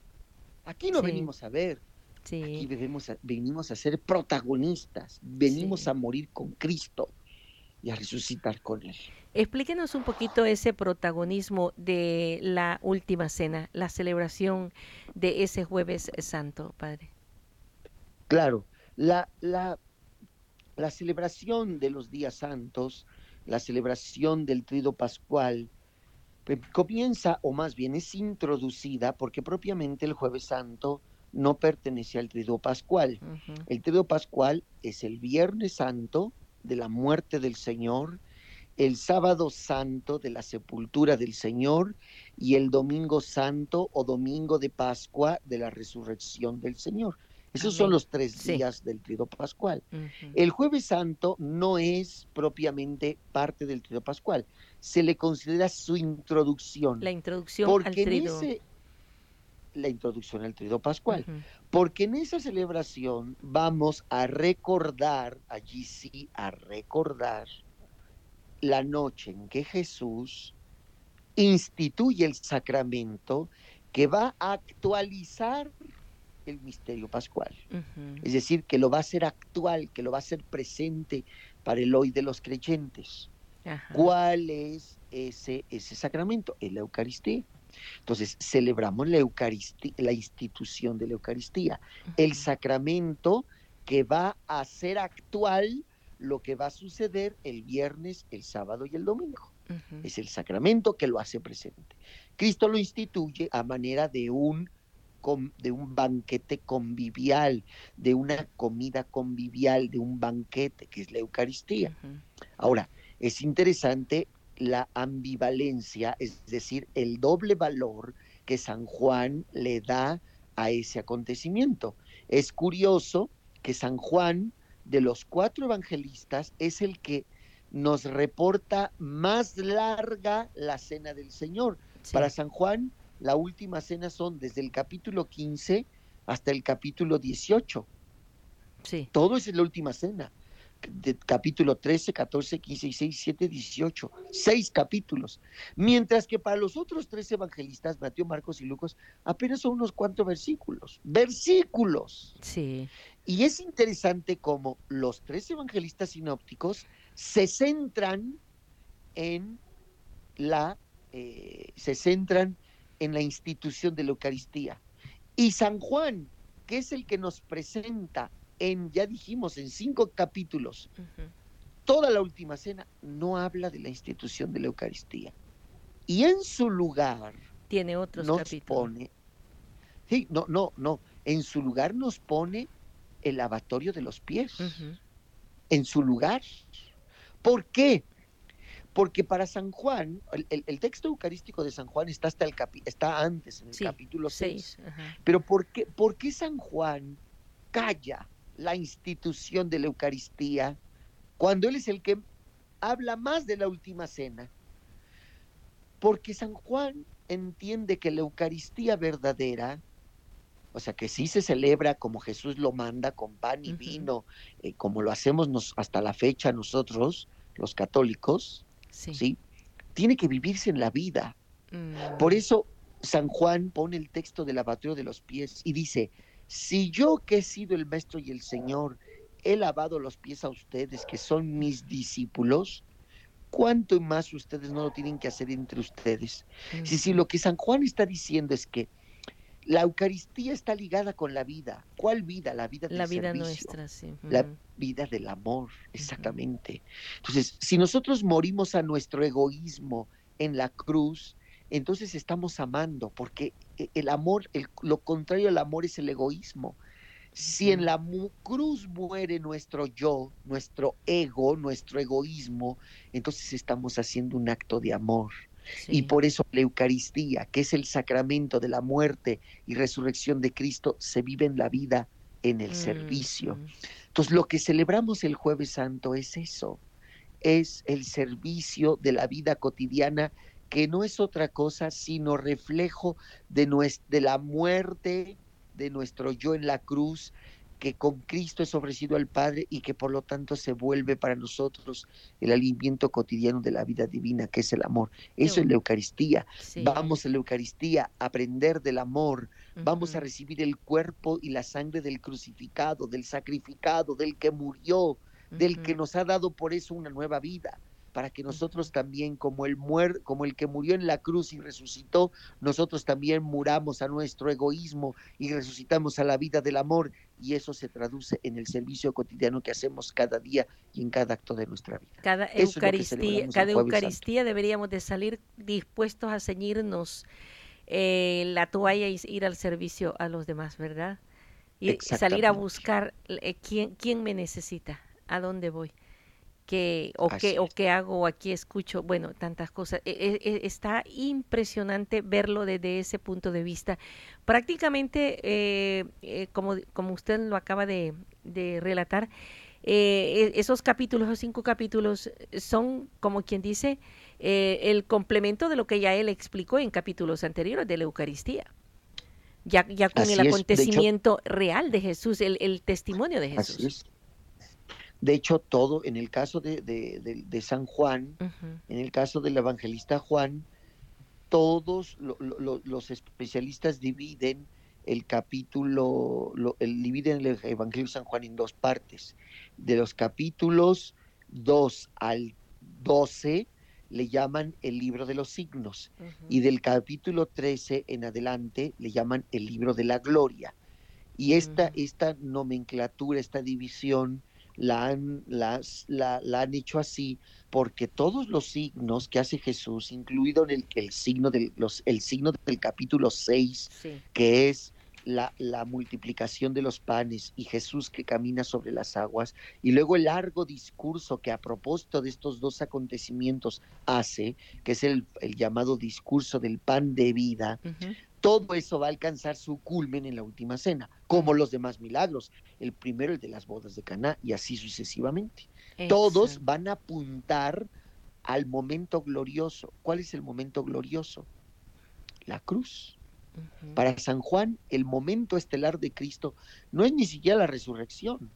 Aquí no venimos a ver. Aquí venimos a ser protagonistas, venimos a morir con Cristo y a resucitar con Él. Explíquenos un poquito ese protagonismo de la última cena, la celebración de ese jueves santo, Padre. Claro, la, la, la celebración de los días santos, la celebración del trido pascual, pues, comienza, o más bien es introducida, porque propiamente el jueves santo no pertenece al trido pascual. El trido pascual es el viernes santo de la muerte del Señor, el sábado santo de la sepultura del Señor y el domingo santo o domingo de Pascua de la resurrección del Señor. Esos son los tres días del trido pascual. El jueves santo no es propiamente parte del trido pascual, se le considera su introducción. La introducción al trido. La introducción al trido pascual. Porque en esa celebración vamos a recordar, allí sí, a recordar la noche en que Jesús instituye el sacramento que va a actualizar el misterio pascual. Es decir, que lo va a hacer actual, que lo va a hacer presente para el hoy de los creyentes. ¿Cuál es ese, ese sacramento? Es la Eucaristía. Entonces, celebramos la Eucaristía, la institución de la Eucaristía, el sacramento que va a ser actual lo que va a suceder el viernes, el sábado y el domingo. Es el sacramento que lo hace presente. Cristo lo instituye a manera de un, de un banquete convivial, de una comida convivial, de un banquete, que es la Eucaristía. Ahora, es interesante la ambivalencia, es decir, el doble valor que San Juan le da a ese acontecimiento. Es curioso que San Juan de los cuatro evangelistas es el que nos reporta más larga la cena del Señor. Para San Juan, la última cena son desde el capítulo 15 hasta el capítulo 18. Sí. Todo es la última cena de capítulo 13, 14, 15, 16, 17, 18, seis capítulos. Mientras que para los otros tres evangelistas, Mateo, Marcos y Lucas, apenas son unos cuantos versículos. Versículos. Sí. Y es interesante cómo los tres evangelistas sinópticos se centran en la, eh, se centran en la institución de la Eucaristía. Y San Juan, que es el que nos presenta en, ya dijimos, en cinco capítulos, toda la última cena no habla de la institución de la Eucaristía. Y en su lugar tiene otros nos pone, sí, no, no, no, en su lugar nos pone el lavatorio de los pies. En su lugar. ¿Por qué? Porque para San Juan, el, texto eucarístico de San Juan está, hasta el está antes, en el capítulo 6. Pero ¿por qué, ¿por qué San Juan calla la institución de la Eucaristía, cuando Él es el que habla más de la última cena. Porque San Juan entiende que la Eucaristía verdadera, o sea, que sí se celebra como Jesús lo manda, con pan y vino, eh, como lo hacemos hasta la fecha nosotros, los católicos, sí. tiene que vivirse en la vida. Mm. Por eso San Juan pone el texto del lavatorio de los pies y dice, si yo que he sido el maestro y el Señor he lavado los pies a ustedes, que son mis discípulos, ¿cuánto más ustedes no lo tienen que hacer entre ustedes? Si, si lo que San Juan está diciendo es que la Eucaristía está ligada con la vida. ¿Cuál vida? La vida del La vida nuestra, sí. La vida del amor, exactamente. Entonces, si nosotros morimos a nuestro egoísmo en la cruz, entonces estamos amando, porque e, el amor, lo contrario al amor es el egoísmo. Si en la cruz muere nuestro yo, nuestro ego, nuestro egoísmo, entonces estamos haciendo un acto de amor. Y por eso la Eucaristía, que es el sacramento de la muerte y resurrección de Cristo, se vive en la vida en el servicio. Entonces, lo que celebramos el jueves santo es eso, es el servicio de la vida cotidiana que no es otra cosa sino reflejo de, de la muerte de nuestro yo en la cruz que con Cristo es ofrecido al Padre y que por lo tanto se vuelve para nosotros el alimento cotidiano de la vida divina, que es el amor. Eso es la Eucaristía. Vamos a la Eucaristía a aprender del amor, vamos a recibir el cuerpo y la sangre del crucificado, del sacrificado, del que murió, del que nos ha dado por eso una nueva vida para que nosotros también, como el, muer, como el que murió en la cruz y resucitó, nosotros también muramos a nuestro egoísmo y resucitamos a la vida del amor. Y eso se traduce en el servicio cotidiano que hacemos cada día y en cada acto de nuestra vida. Cada Eucaristía, cada Eucaristía deberíamos de salir dispuestos a ceñirnos eh, la toalla y ir al servicio a los demás, ¿verdad? Y salir a buscar eh, quién, quién me necesita, a dónde voy que o qué o qué hago aquí escucho bueno tantas cosas. E, e, e, está impresionante verlo desde ese punto de vista. Prácticamente eh, eh, como como usted lo acaba de, relatar eh, esos capítulos esos cinco capítulos son como quien dice el complemento de lo que ya él explicó en capítulos anteriores de la Eucaristía. Ya, ya con el acontecimiento real de Jesús, el, el testimonio de Jesús. De hecho, todo, en el caso de, de, San Juan, en el caso del evangelista Juan, todos los especialistas dividen el capítulo, el, dividen el Evangelio de San Juan en dos partes. De los capítulos 2 al 12 le llaman el libro de los signos y del capítulo 13 en adelante le llaman el libro de la gloria. Y esta, esta nomenclatura, esta división la han, las, la, han hecho así porque todos los signos que hace Jesús, incluido el, el signo, del, los, el signo del capítulo 6, que es la, la, multiplicación de los panes y Jesús que camina sobre las aguas, y luego el largo discurso que a propósito de estos dos acontecimientos hace, que es el, el llamado discurso del pan de vida, todo eso va a alcanzar su culmen en la última cena, como los demás milagros. El primero, el de las bodas de Caná, y así sucesivamente. Todos van a apuntar al momento glorioso. ¿Cuál es el momento glorioso? La cruz. Para San Juan, el momento estelar de Cristo no es ni siquiera la resurrección.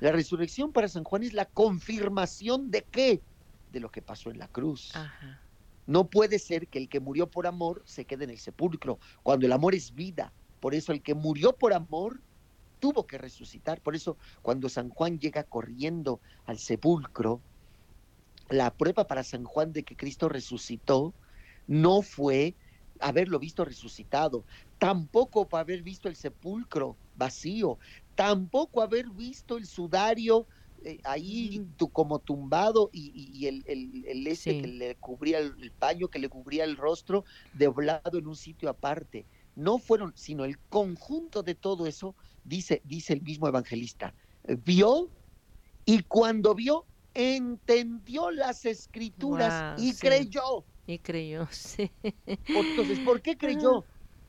La resurrección para San Juan es la confirmación de qué? De lo que pasó en la cruz. No puede ser que el que murió por amor se quede en el sepulcro, cuando el amor es vida. Por eso el que murió por amor tuvo que resucitar. Por eso cuando San Juan llega corriendo al sepulcro, la prueba para San Juan de que Cristo resucitó no fue haberlo visto resucitado, tampoco haber visto el sepulcro vacío, tampoco haber visto el sudario eh, ahí como tumbado y, el, el, ese que le cubría el, paño, que le cubría el rostro, doblado en un sitio aparte. No fueron, sino el conjunto de todo eso, dice, dice el mismo evangelista, vio y cuando vio, entendió las escrituras y creyó. Y creyó, sí. Entonces, ¿por qué creyó?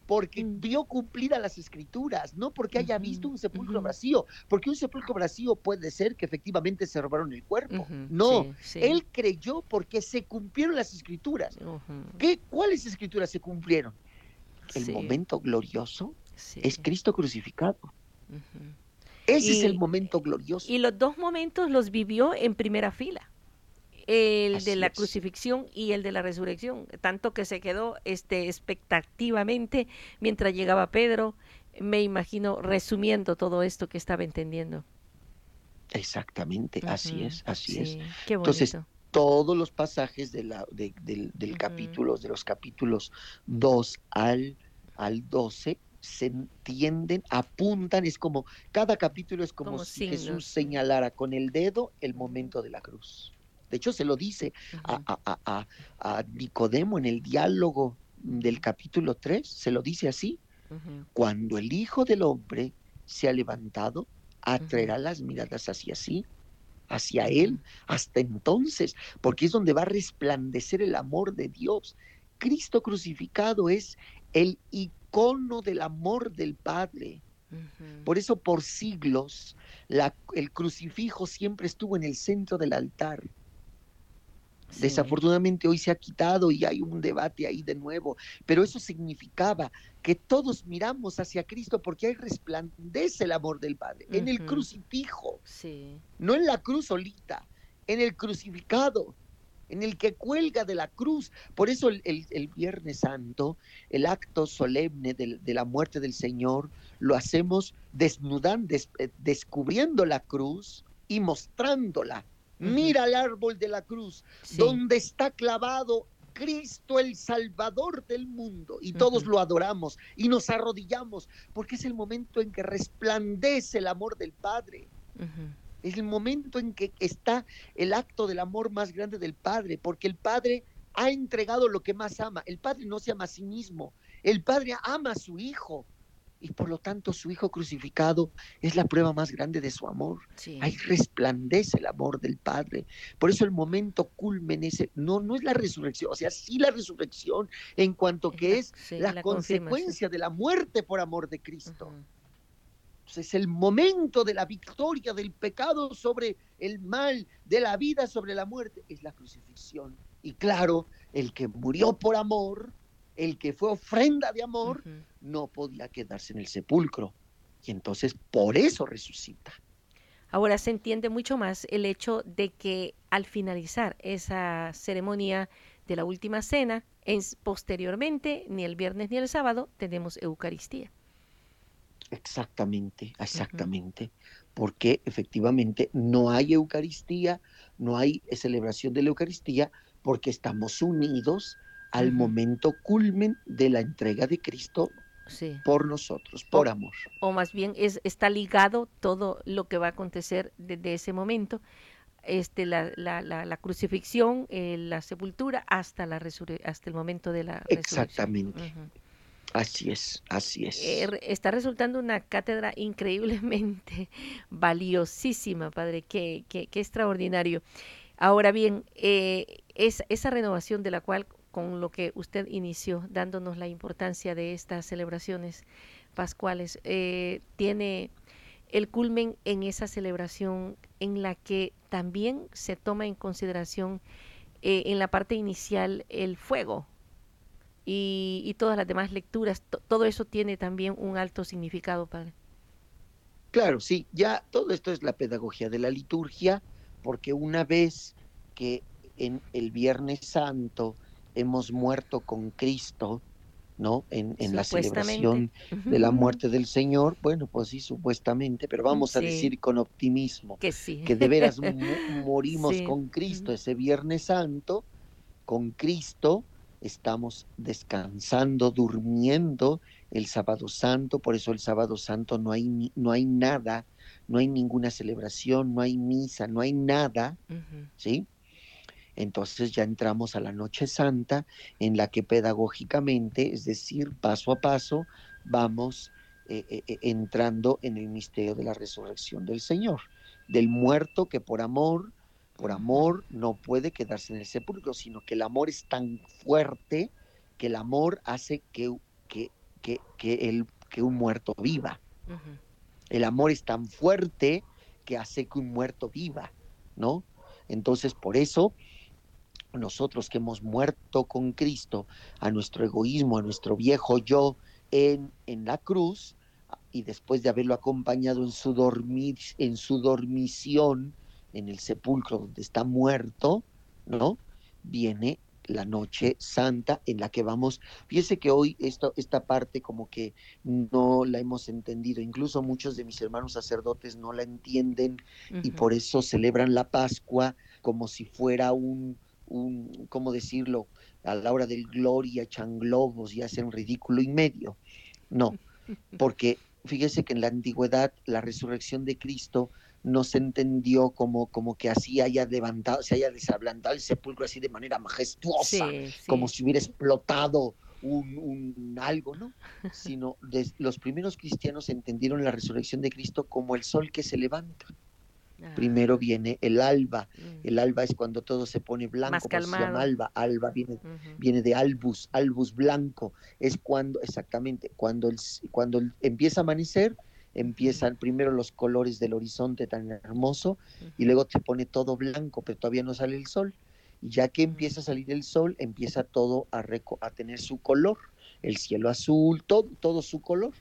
porque mm. vio cumplidas las escrituras, no porque haya visto un sepulcro vacío, porque un sepulcro vacío puede ser que efectivamente se robaron el cuerpo. No, él creyó porque se cumplieron las escrituras. ¿Qué, ¿Cuáles escrituras se cumplieron? El momento glorioso es Cristo crucificado. Ese es el momento glorioso. Y los dos momentos los vivió en primera fila el de la crucifixión y el de la resurrección, tanto que se quedó este expectativamente mientras llegaba Pedro, me imagino resumiendo todo esto que estaba entendiendo. Exactamente, así es, así es. Entonces, todos los pasajes de la, del, capítulo, de los capítulos 2 al, al 12, se entienden, apuntan, es como, cada capítulo es como, si Jesús señalara con el dedo el momento de la cruz. De hecho, se lo dice a, Nicodemo en el diálogo del capítulo 3, se lo dice así, cuando el Hijo del Hombre se ha levantado, atraerá las miradas hacia sí, hacia Él, hasta entonces, porque es donde va a resplandecer el amor de Dios. Cristo crucificado es el icono del amor del Padre. Por eso por siglos el crucifijo siempre estuvo en el centro del altar. Desafortunadamente hoy se ha quitado y hay un debate ahí de nuevo, pero eso significaba que todos miramos hacia Cristo porque ahí resplandece el amor del Padre, en el crucifijo, no en la cruz solita, en el crucificado, en el que cuelga de la cruz. Por eso el, Viernes Santo, el acto solemne de, la muerte del Señor, lo hacemos desnudando, eh, descubriendo la cruz y mostrándola Mira el árbol de la cruz, donde está clavado Cristo el Salvador del mundo y todos lo adoramos y nos arrodillamos porque es el momento en que resplandece el amor del Padre. Es el momento en que está el acto del amor más grande del Padre, porque el Padre ha entregado lo que más ama. El Padre no se ama a sí mismo, el Padre ama a su Hijo y por lo tanto su Hijo crucificado es la prueba más grande de su amor. Ahí resplandece el amor del Padre. Por eso el momento culmen ese, no, no es la resurrección, o sea, sí la resurrección en cuanto que es la, consecuencia de la muerte por amor de Cristo. es el momento de la victoria del pecado sobre el mal, de la vida sobre la muerte, es la crucifixión. Y claro, el que murió por amor, el que fue ofrenda de amor, no podía quedarse en el sepulcro. Y entonces por eso resucita. Ahora se entiende mucho más el hecho de que al finalizar esa ceremonia de la última cena, posteriormente, ni el viernes ni el sábado, tenemos Eucaristía. Exactamente, exactamente. Porque efectivamente no hay Eucaristía, no hay celebración de la Eucaristía, porque estamos unidos al momento culmen de la entrega de Cristo por nosotros, por amor. O más bien es, está ligado todo lo que va a acontecer desde ese momento, este, la, la, la, crucifixión, eh, la sepultura, hasta, la hasta el momento de la Exactamente. Así es, así es. Eh, está resultando una cátedra increíblemente valiosísima, Padre, qué, qué, qué extraordinario. Ahora bien, eh, es, esa renovación de la cual con lo que usted inició, dándonos la importancia de estas celebraciones pascuales, eh, tiene el culmen en esa celebración en la que también se toma en consideración eh, en la parte inicial el fuego y, todas las demás lecturas. todo eso tiene también un alto significado, Padre. Claro, sí, ya todo esto es la pedagogía de la liturgia, porque una vez que en el Viernes Santo hemos muerto con Cristo, ¿no? En, la celebración de la muerte del Señor, bueno, pues sí, supuestamente, pero vamos a decir con optimismo que, sí. que de veras morimos con Cristo ese Viernes Santo, con Cristo estamos descansando, durmiendo el sábado santo, por eso el sábado santo no hay, no hay nada, no hay ninguna celebración, no hay misa, no hay nada, ¿sí? Entonces ya entramos a la noche santa en la que pedagógicamente, es decir, paso a paso, vamos eh, eh, eh, entrando en el misterio de la resurrección del Señor, del muerto que por amor, por amor no puede quedarse en el sepulcro, sino que el amor es tan fuerte que el amor hace que, que, el, que un muerto viva. El amor es tan fuerte que hace que un muerto viva, ¿no? Entonces, por eso nosotros que hemos muerto con Cristo a nuestro egoísmo, a nuestro viejo yo en, en la cruz, y después de haberlo acompañado en su, dormir, en su dormición en el sepulcro donde está muerto, ¿no? Viene la noche santa en la que vamos. Fíjese que hoy esto, esta parte como que no la hemos entendido, incluso muchos de mis hermanos sacerdotes no la entienden y por eso celebran la Pascua como si fuera un, un, ¿cómo decirlo? A la hora del gloria echan globos y hacen ridículo y medio. No, porque fíjese que en la antigüedad la resurrección de Cristo no se entendió como, como que así haya levantado, se haya desablandado el sepulcro así de manera majestuosa, como si hubiera explotado un, algo, ¿no? Sino los primeros cristianos entendieron la resurrección de Cristo como el sol que se levanta. Ah. Primero viene el alba. Mm. El alba es cuando todo se pone blanco, se llama alba. Alba viene, viene de albus, albus blanco. Es cuando, exactamente, cuando, el, cuando empieza a amanecer, empiezan primero los colores del horizonte tan hermoso y luego se pone todo blanco, pero todavía no sale el sol. Y ya que empieza a salir el sol, empieza todo a, a tener su color, el cielo azul, todo, todo su color.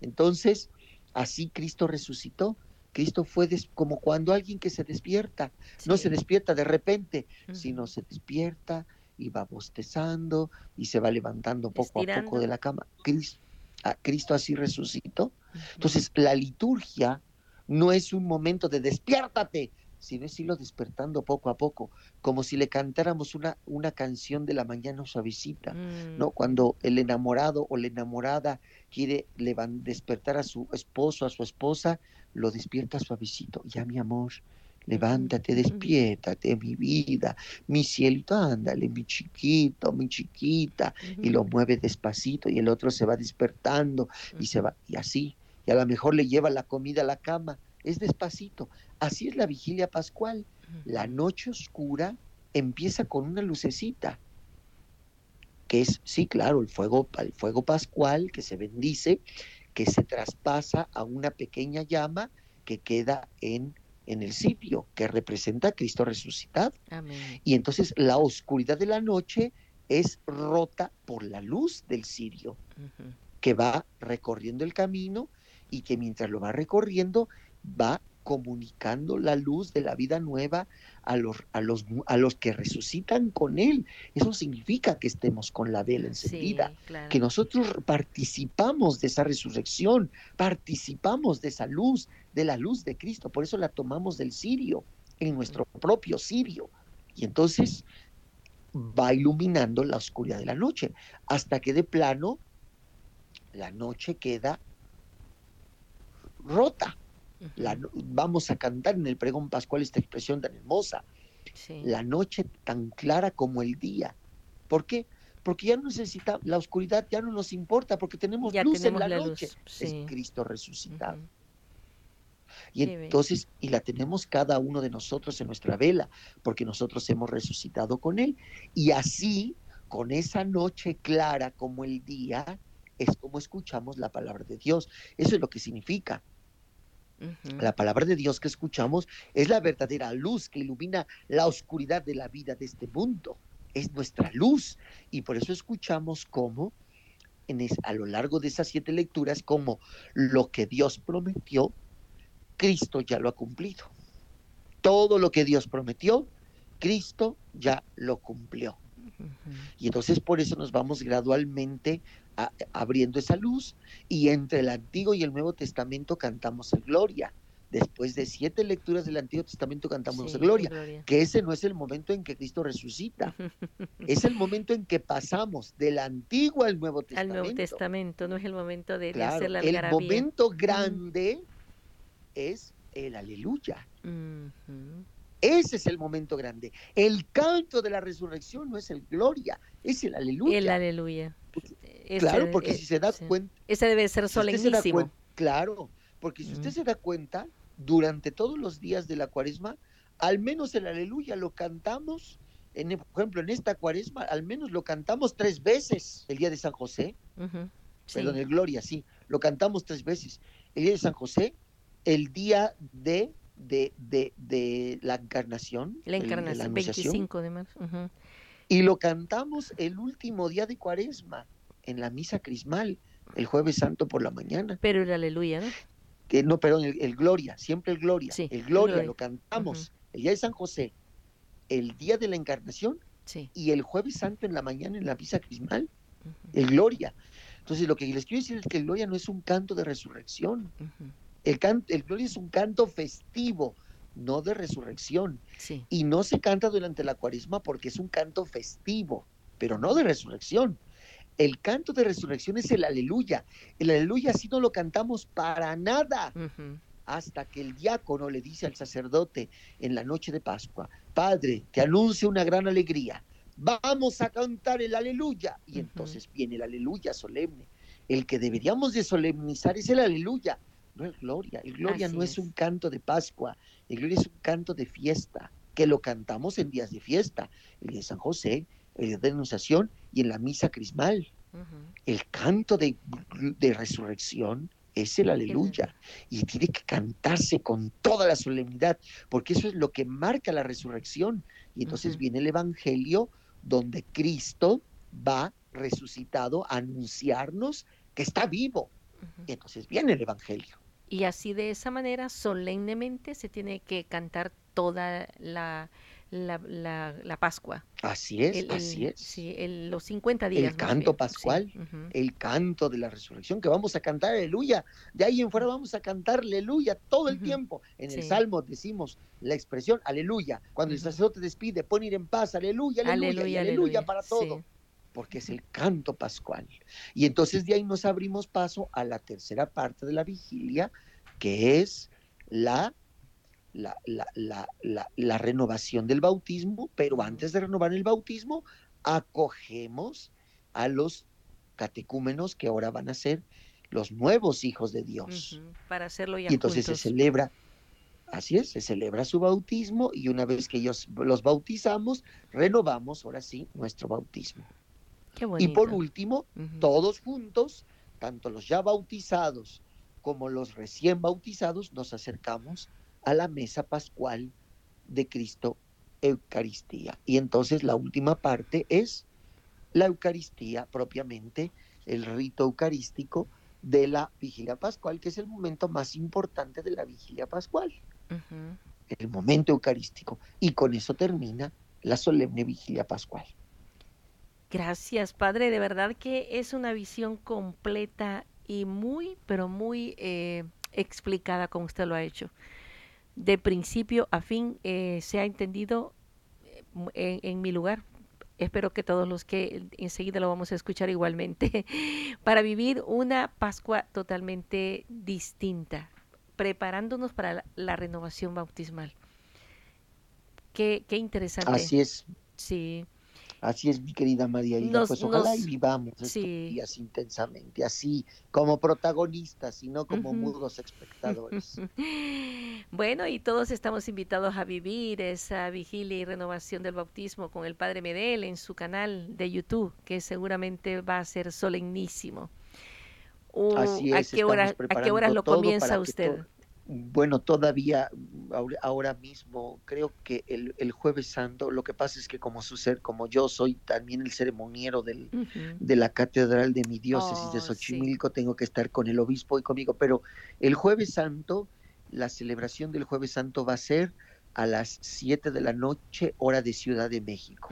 Entonces, así Cristo resucitó. Cristo fue como cuando alguien que se despierta, no se despierta de repente, sino se despierta y va bostezando y se va levantando poco a poco de la cama. Cristo, Cristo así resucitó. Entonces, la liturgia no es un momento de despiértate, sino es irlo despertando poco a poco, como si le cantáramos una, una canción de la mañana suavecita, ¿no? Mm. Cuando el enamorado o la enamorada quiere despertar a su esposo, a su esposa, lo despierta suavecito, ya mi amor, levántate, despiértate, mi vida, mi cielito, ándale, mi chiquito, mi chiquita, y lo mueve despacito y el otro se va despertando y se va, y así, y a lo mejor le lleva la comida a la cama, es despacito. Así es la vigilia pascual. La noche oscura empieza con una lucecita, que es, sí, claro, el fuego, el fuego pascual que se bendice, que se traspasa a una pequeña llama que queda en, en el sitio, que representa a Cristo resucitado. Y entonces la oscuridad de la noche es rota por la luz del cirio, que va recorriendo el camino y que mientras lo va recorriendo va comunicando la luz de la vida nueva a los, a los, a los que resucitan con Él. Eso significa que estemos con la vela encendida, que nosotros participamos de esa resurrección, participamos de esa luz, de la luz de Cristo. Por eso la tomamos del cirio, en nuestro propio cirio. Y entonces va iluminando la oscuridad de la noche, hasta que de plano la noche queda rota vamos a cantar en el pregón pascual esta expresión tan hermosa. La noche tan clara como el día. ¿Por qué? Porque ya no necesita, la oscuridad ya no nos importa, porque tenemos luz en la, noche. Es Cristo resucitado. Y entonces, y la tenemos cada uno de nosotros en nuestra vela, porque nosotros hemos resucitado con Él. Y así, con esa noche clara como el día, es como escuchamos la palabra de Dios. Eso es lo que significa. La palabra de Dios que escuchamos es la verdadera luz que ilumina la oscuridad de la vida de este mundo. Es nuestra luz. Y por eso escuchamos como en a lo largo de esas siete lecturas, como lo que Dios prometió, Cristo ya lo ha cumplido. Todo lo que Dios prometió, Cristo ya lo cumplió. Y entonces por eso nos vamos gradualmente abriendo esa luz y entre el Antiguo y el Nuevo Testamento cantamos el Gloria. Después de siete lecturas del Antiguo Testamento cantamos el Gloria, que ese no es el momento en que Cristo resucita, es el momento en que pasamos del Antiguo al Nuevo Testamento. Al Nuevo Testamento, no es el momento de, hacer la El momento grande es el aleluya. Ese es el momento grande. El canto de la resurrección no es el gloria, es el aleluya. El aleluya claro, porque si se da cuenta... Ese debe ser solemnísimo. claro, porque si usted se da cuenta, durante todos los días de la cuaresma, al menos el aleluya lo cantamos, en, por ejemplo, en esta cuaresma, al menos lo cantamos tres veces el día de San José. Perdón, el Gloria, sí, lo cantamos tres veces. El día de San José, el día de, de, de, la encarnación. La encarnación, el, 25 de marzo. Y lo cantamos el último día de cuaresma en la misa crismal el jueves santo por la mañana. Pero el aleluya, ¿no? Que, no, perdón, el, gloria, siempre el gloria. el gloria, lo cantamos el día de San José, el día de la encarnación y el jueves santo en la mañana en la misa crismal, el gloria. Entonces lo que les quiero decir es que el gloria no es un canto de resurrección. El, canto, el gloria es un canto festivo, no de resurrección. Y no se canta durante la cuaresma porque es un canto festivo, pero no de resurrección. El canto de resurrección es el aleluya. El aleluya si no lo cantamos para nada. Hasta que el diácono le dice al sacerdote en la noche de Pascua, Padre, te anuncio una gran alegría. vamos a cantar el aleluya. Y entonces viene el aleluya solemne. El que deberíamos de solemnizar es el aleluya, no el gloria. El gloria no es. un canto de Pascua, el gloria es un canto de fiesta, que lo cantamos en días de fiesta, el de San José, el de denunciación y en la misa crismal. El canto de, de resurrección es el aleluya y tiene que cantarse con toda la solemnidad, porque eso es lo que marca la resurrección. Y entonces viene el Evangelio donde Cristo va resucitado a anunciarnos que está vivo. Y entonces viene el Evangelio. Y así de esa manera, solemnemente, se tiene que cantar toda la, la, la, Pascua. Así es, así es. Sí, los 50 días. El canto pascual, el canto de la resurrección, que vamos a cantar aleluya. De ahí en fuera vamos a cantar aleluya todo el tiempo. En el Salmo decimos la expresión aleluya. Cuando el sacerdote despide, pone ir en paz, aleluya, aleluya, aleluya, para todo. Porque es el canto pascual. Y entonces de ahí nos abrimos paso a la tercera parte de la vigilia, que es la la, la, la, la, renovación del bautismo, pero antes de renovar el bautismo, acogemos a los catecúmenos que ahora van a ser los nuevos hijos de Dios. para hacerlo ya Y entonces se celebra, así es, se celebra su bautismo y una vez que ellos los bautizamos, renovamos ahora sí nuestro bautismo. Y por último, todos juntos, tanto los ya bautizados como los recién bautizados, nos acercamos a la mesa pascual de Cristo Eucaristía. Y entonces la última parte es la Eucaristía propiamente, el rito eucarístico de la vigilia pascual, que es el momento más importante de la vigilia pascual, el momento eucarístico. Y con eso termina la solemne vigilia pascual. Gracias, Padre. De verdad que es una visión completa y muy, pero muy eh, explicada como usted lo ha hecho de principio a fin eh, se ha entendido eh, en, mi lugar. Espero que todos los que enseguida lo vamos a escuchar igualmente, para vivir una Pascua totalmente distinta, preparándonos para la, renovación bautismal. Qué, qué interesante. Así es. Sí. Así es, mi querida María pues ojalá y vivamos estos días intensamente, así como protagonistas y no como mudos espectadores. bueno, y todos estamos invitados a vivir esa vigilia y renovación del bautismo con el Padre Medel en su canal de YouTube, que seguramente va a ser solemnísimo. así es, ¿a, qué hora, ¿A qué horas lo comienza usted? Bueno, todavía ahora mismo creo que el, jueves santo, lo que pasa es que como su ser, como yo soy también el ceremoniero del, de la catedral de mi diócesis de oh, Xochimilco, tengo que estar con el obispo y conmigo, pero el jueves santo, la celebración del jueves santo va a ser a las 7 de la noche, hora de Ciudad de México.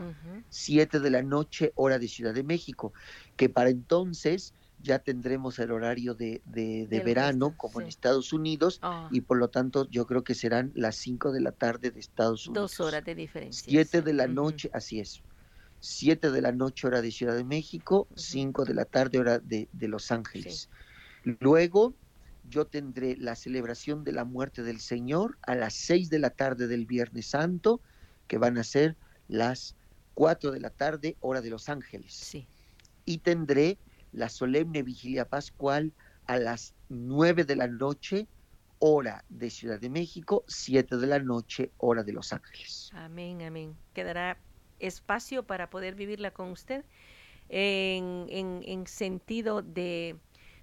7 de la noche, hora de Ciudad de México, que para entonces ya tendremos el horario de, de, verano como en Estados Unidos ah. y por lo tanto yo creo que serán las 5 de la tarde de Estados Unidos. Dos horas de diferencia. 7 de la noche, así es. 7 de la noche hora de Ciudad de México, 5 de la tarde hora de, de Los Ángeles. Luego yo tendré la celebración de la muerte del Señor a las 6 de la tarde del Viernes Santo, que van a ser las 4 de la tarde hora de Los Ángeles. Sí. Y tendré la solemne vigilia pascual a las 9 de la noche, hora de Ciudad de México, 7 de la noche, hora de Los Ángeles. Amén, amén. Quedará espacio para poder vivirla con usted en, en, sentido de,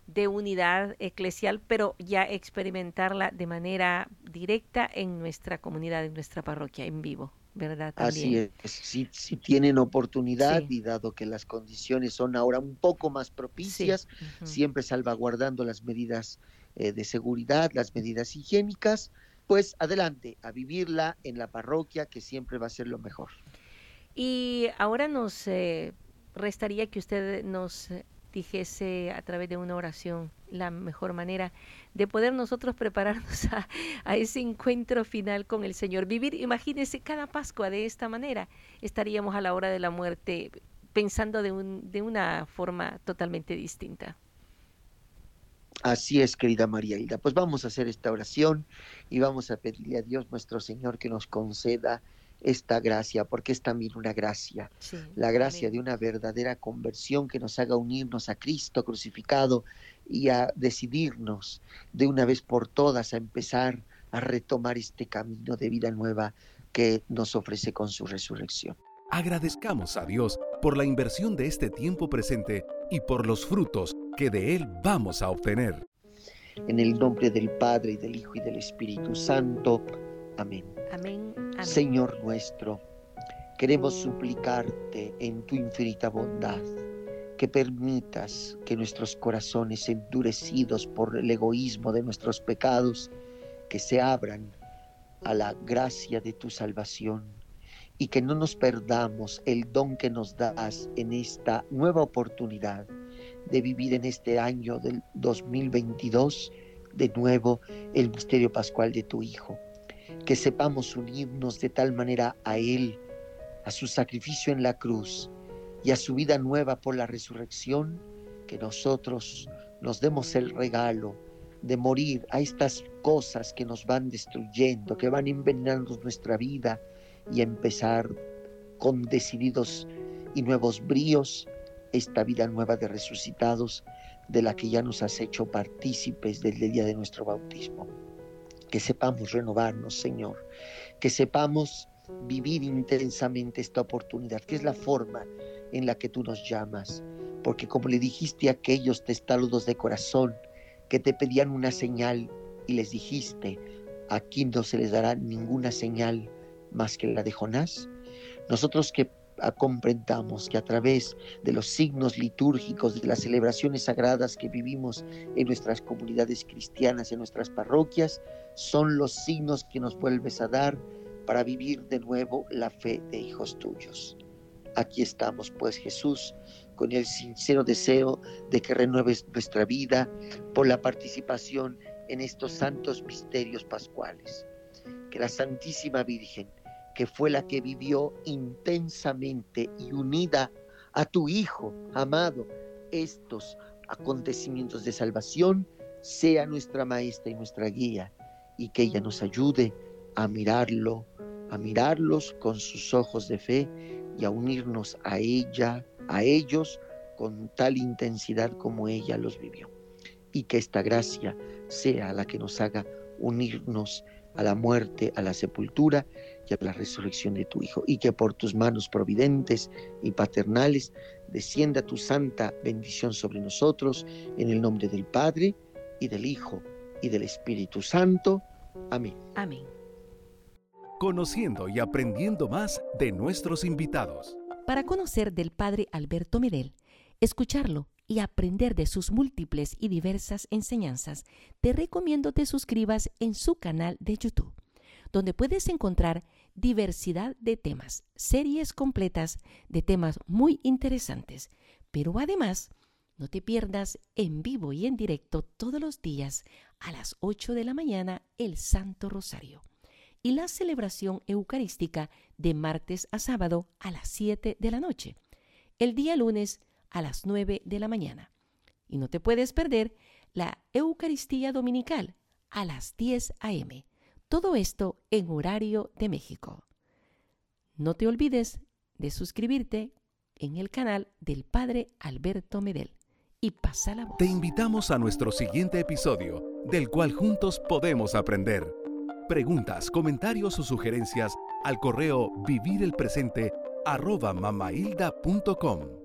de unidad eclesial, pero ya experimentarla de manera directa en nuestra comunidad, en nuestra parroquia, en vivo. ¿Verdad? Así es, si, si tienen oportunidad y dado que las condiciones son ahora un poco más propicias, siempre salvaguardando las medidas eh, de seguridad, las medidas higiénicas, pues adelante, a vivirla en la parroquia, que siempre va a ser lo mejor. Y ahora nos eh, restaría que usted nos dijese a través de una oración la mejor manera de poder nosotros prepararnos a, ese encuentro final con el Señor. Vivir, imagínese cada Pascua de esta manera, estaríamos a la hora de la muerte pensando de, un, de una forma totalmente distinta. Así es, querida María Hilda. Pues vamos a hacer esta oración y vamos a pedirle a Dios nuestro Señor que nos conceda esta gracia, porque es también una gracia, la gracia de una verdadera conversión que nos haga unirnos a Cristo crucificado y a decidirnos de una vez por todas a empezar a retomar este camino de vida nueva que nos ofrece con su resurrección. Agradezcamos a Dios por la inversión de este tiempo presente y por los frutos que de Él vamos a obtener. En el nombre del Padre y del Hijo y del Espíritu Santo. Amén. Amén. Señor nuestro, queremos suplicarte en tu infinita bondad que permitas que nuestros corazones endurecidos por el egoísmo de nuestros pecados, que se abran a la gracia de tu salvación y que no nos perdamos el don que nos das en esta nueva oportunidad de vivir en este año del 2022 de nuevo el misterio pascual de tu Hijo. Que sepamos unirnos de tal manera a Él, a su sacrificio en la cruz y a su vida nueva por la resurrección, que nosotros nos demos el regalo de morir a estas cosas que nos van destruyendo, que van envenenando nuestra vida, y empezar con decididos y nuevos bríos esta vida nueva de resucitados de la que ya nos has hecho partícipes desde el día de nuestro bautismo. Que sepamos renovarnos, Señor, que sepamos vivir intensamente esta oportunidad, que es la forma en la que tú nos llamas, porque como le dijiste a aquellos testaludos de corazón que te pedían una señal y les dijiste, aquí no se les dará ninguna señal más que la de Jonás. Nosotros que comprendamos que a través de los signos litúrgicos, de las celebraciones sagradas que vivimos en nuestras comunidades cristianas, en nuestras parroquias, son los signos que nos vuelves a dar para vivir de nuevo la fe de hijos tuyos. Aquí estamos, pues Jesús, con el sincero deseo de que renueves nuestra vida por la participación en estos santos misterios pascuales. Que la Santísima Virgen que fue la que vivió intensamente y unida a tu Hijo amado estos acontecimientos de salvación, sea nuestra maestra y nuestra guía, y que ella nos ayude a mirarlo, a mirarlos con sus ojos de fe y a unirnos a ella, a ellos, con tal intensidad como ella los vivió. Y que esta gracia sea la que nos haga unirnos a la muerte, a la sepultura y a la resurrección de tu Hijo, y que por tus manos providentes y paternales descienda tu santa bendición sobre nosotros, en el nombre del Padre, y del Hijo, y del Espíritu Santo. Amén. Amén. Conociendo y aprendiendo más de nuestros invitados. Para conocer del Padre Alberto Medel, escucharlo y aprender de sus múltiples y diversas enseñanzas, te recomiendo te suscribas en su canal de YouTube, donde puedes encontrar diversidad de temas, series completas de temas muy interesantes, pero además no te pierdas en vivo y en directo todos los días a las 8 de la mañana el Santo Rosario y la celebración eucarística de martes a sábado a las 7 de la noche. El día lunes a las 9 de la mañana. Y no te puedes perder la Eucaristía Dominical a las 10 a.m. Todo esto en horario de México. No te olvides de suscribirte en el canal del Padre Alberto Medel y pasa la voz. Te invitamos a nuestro siguiente episodio, del cual juntos podemos aprender. Preguntas, comentarios o sugerencias al correo vivirelpresente arroba mamailda.com.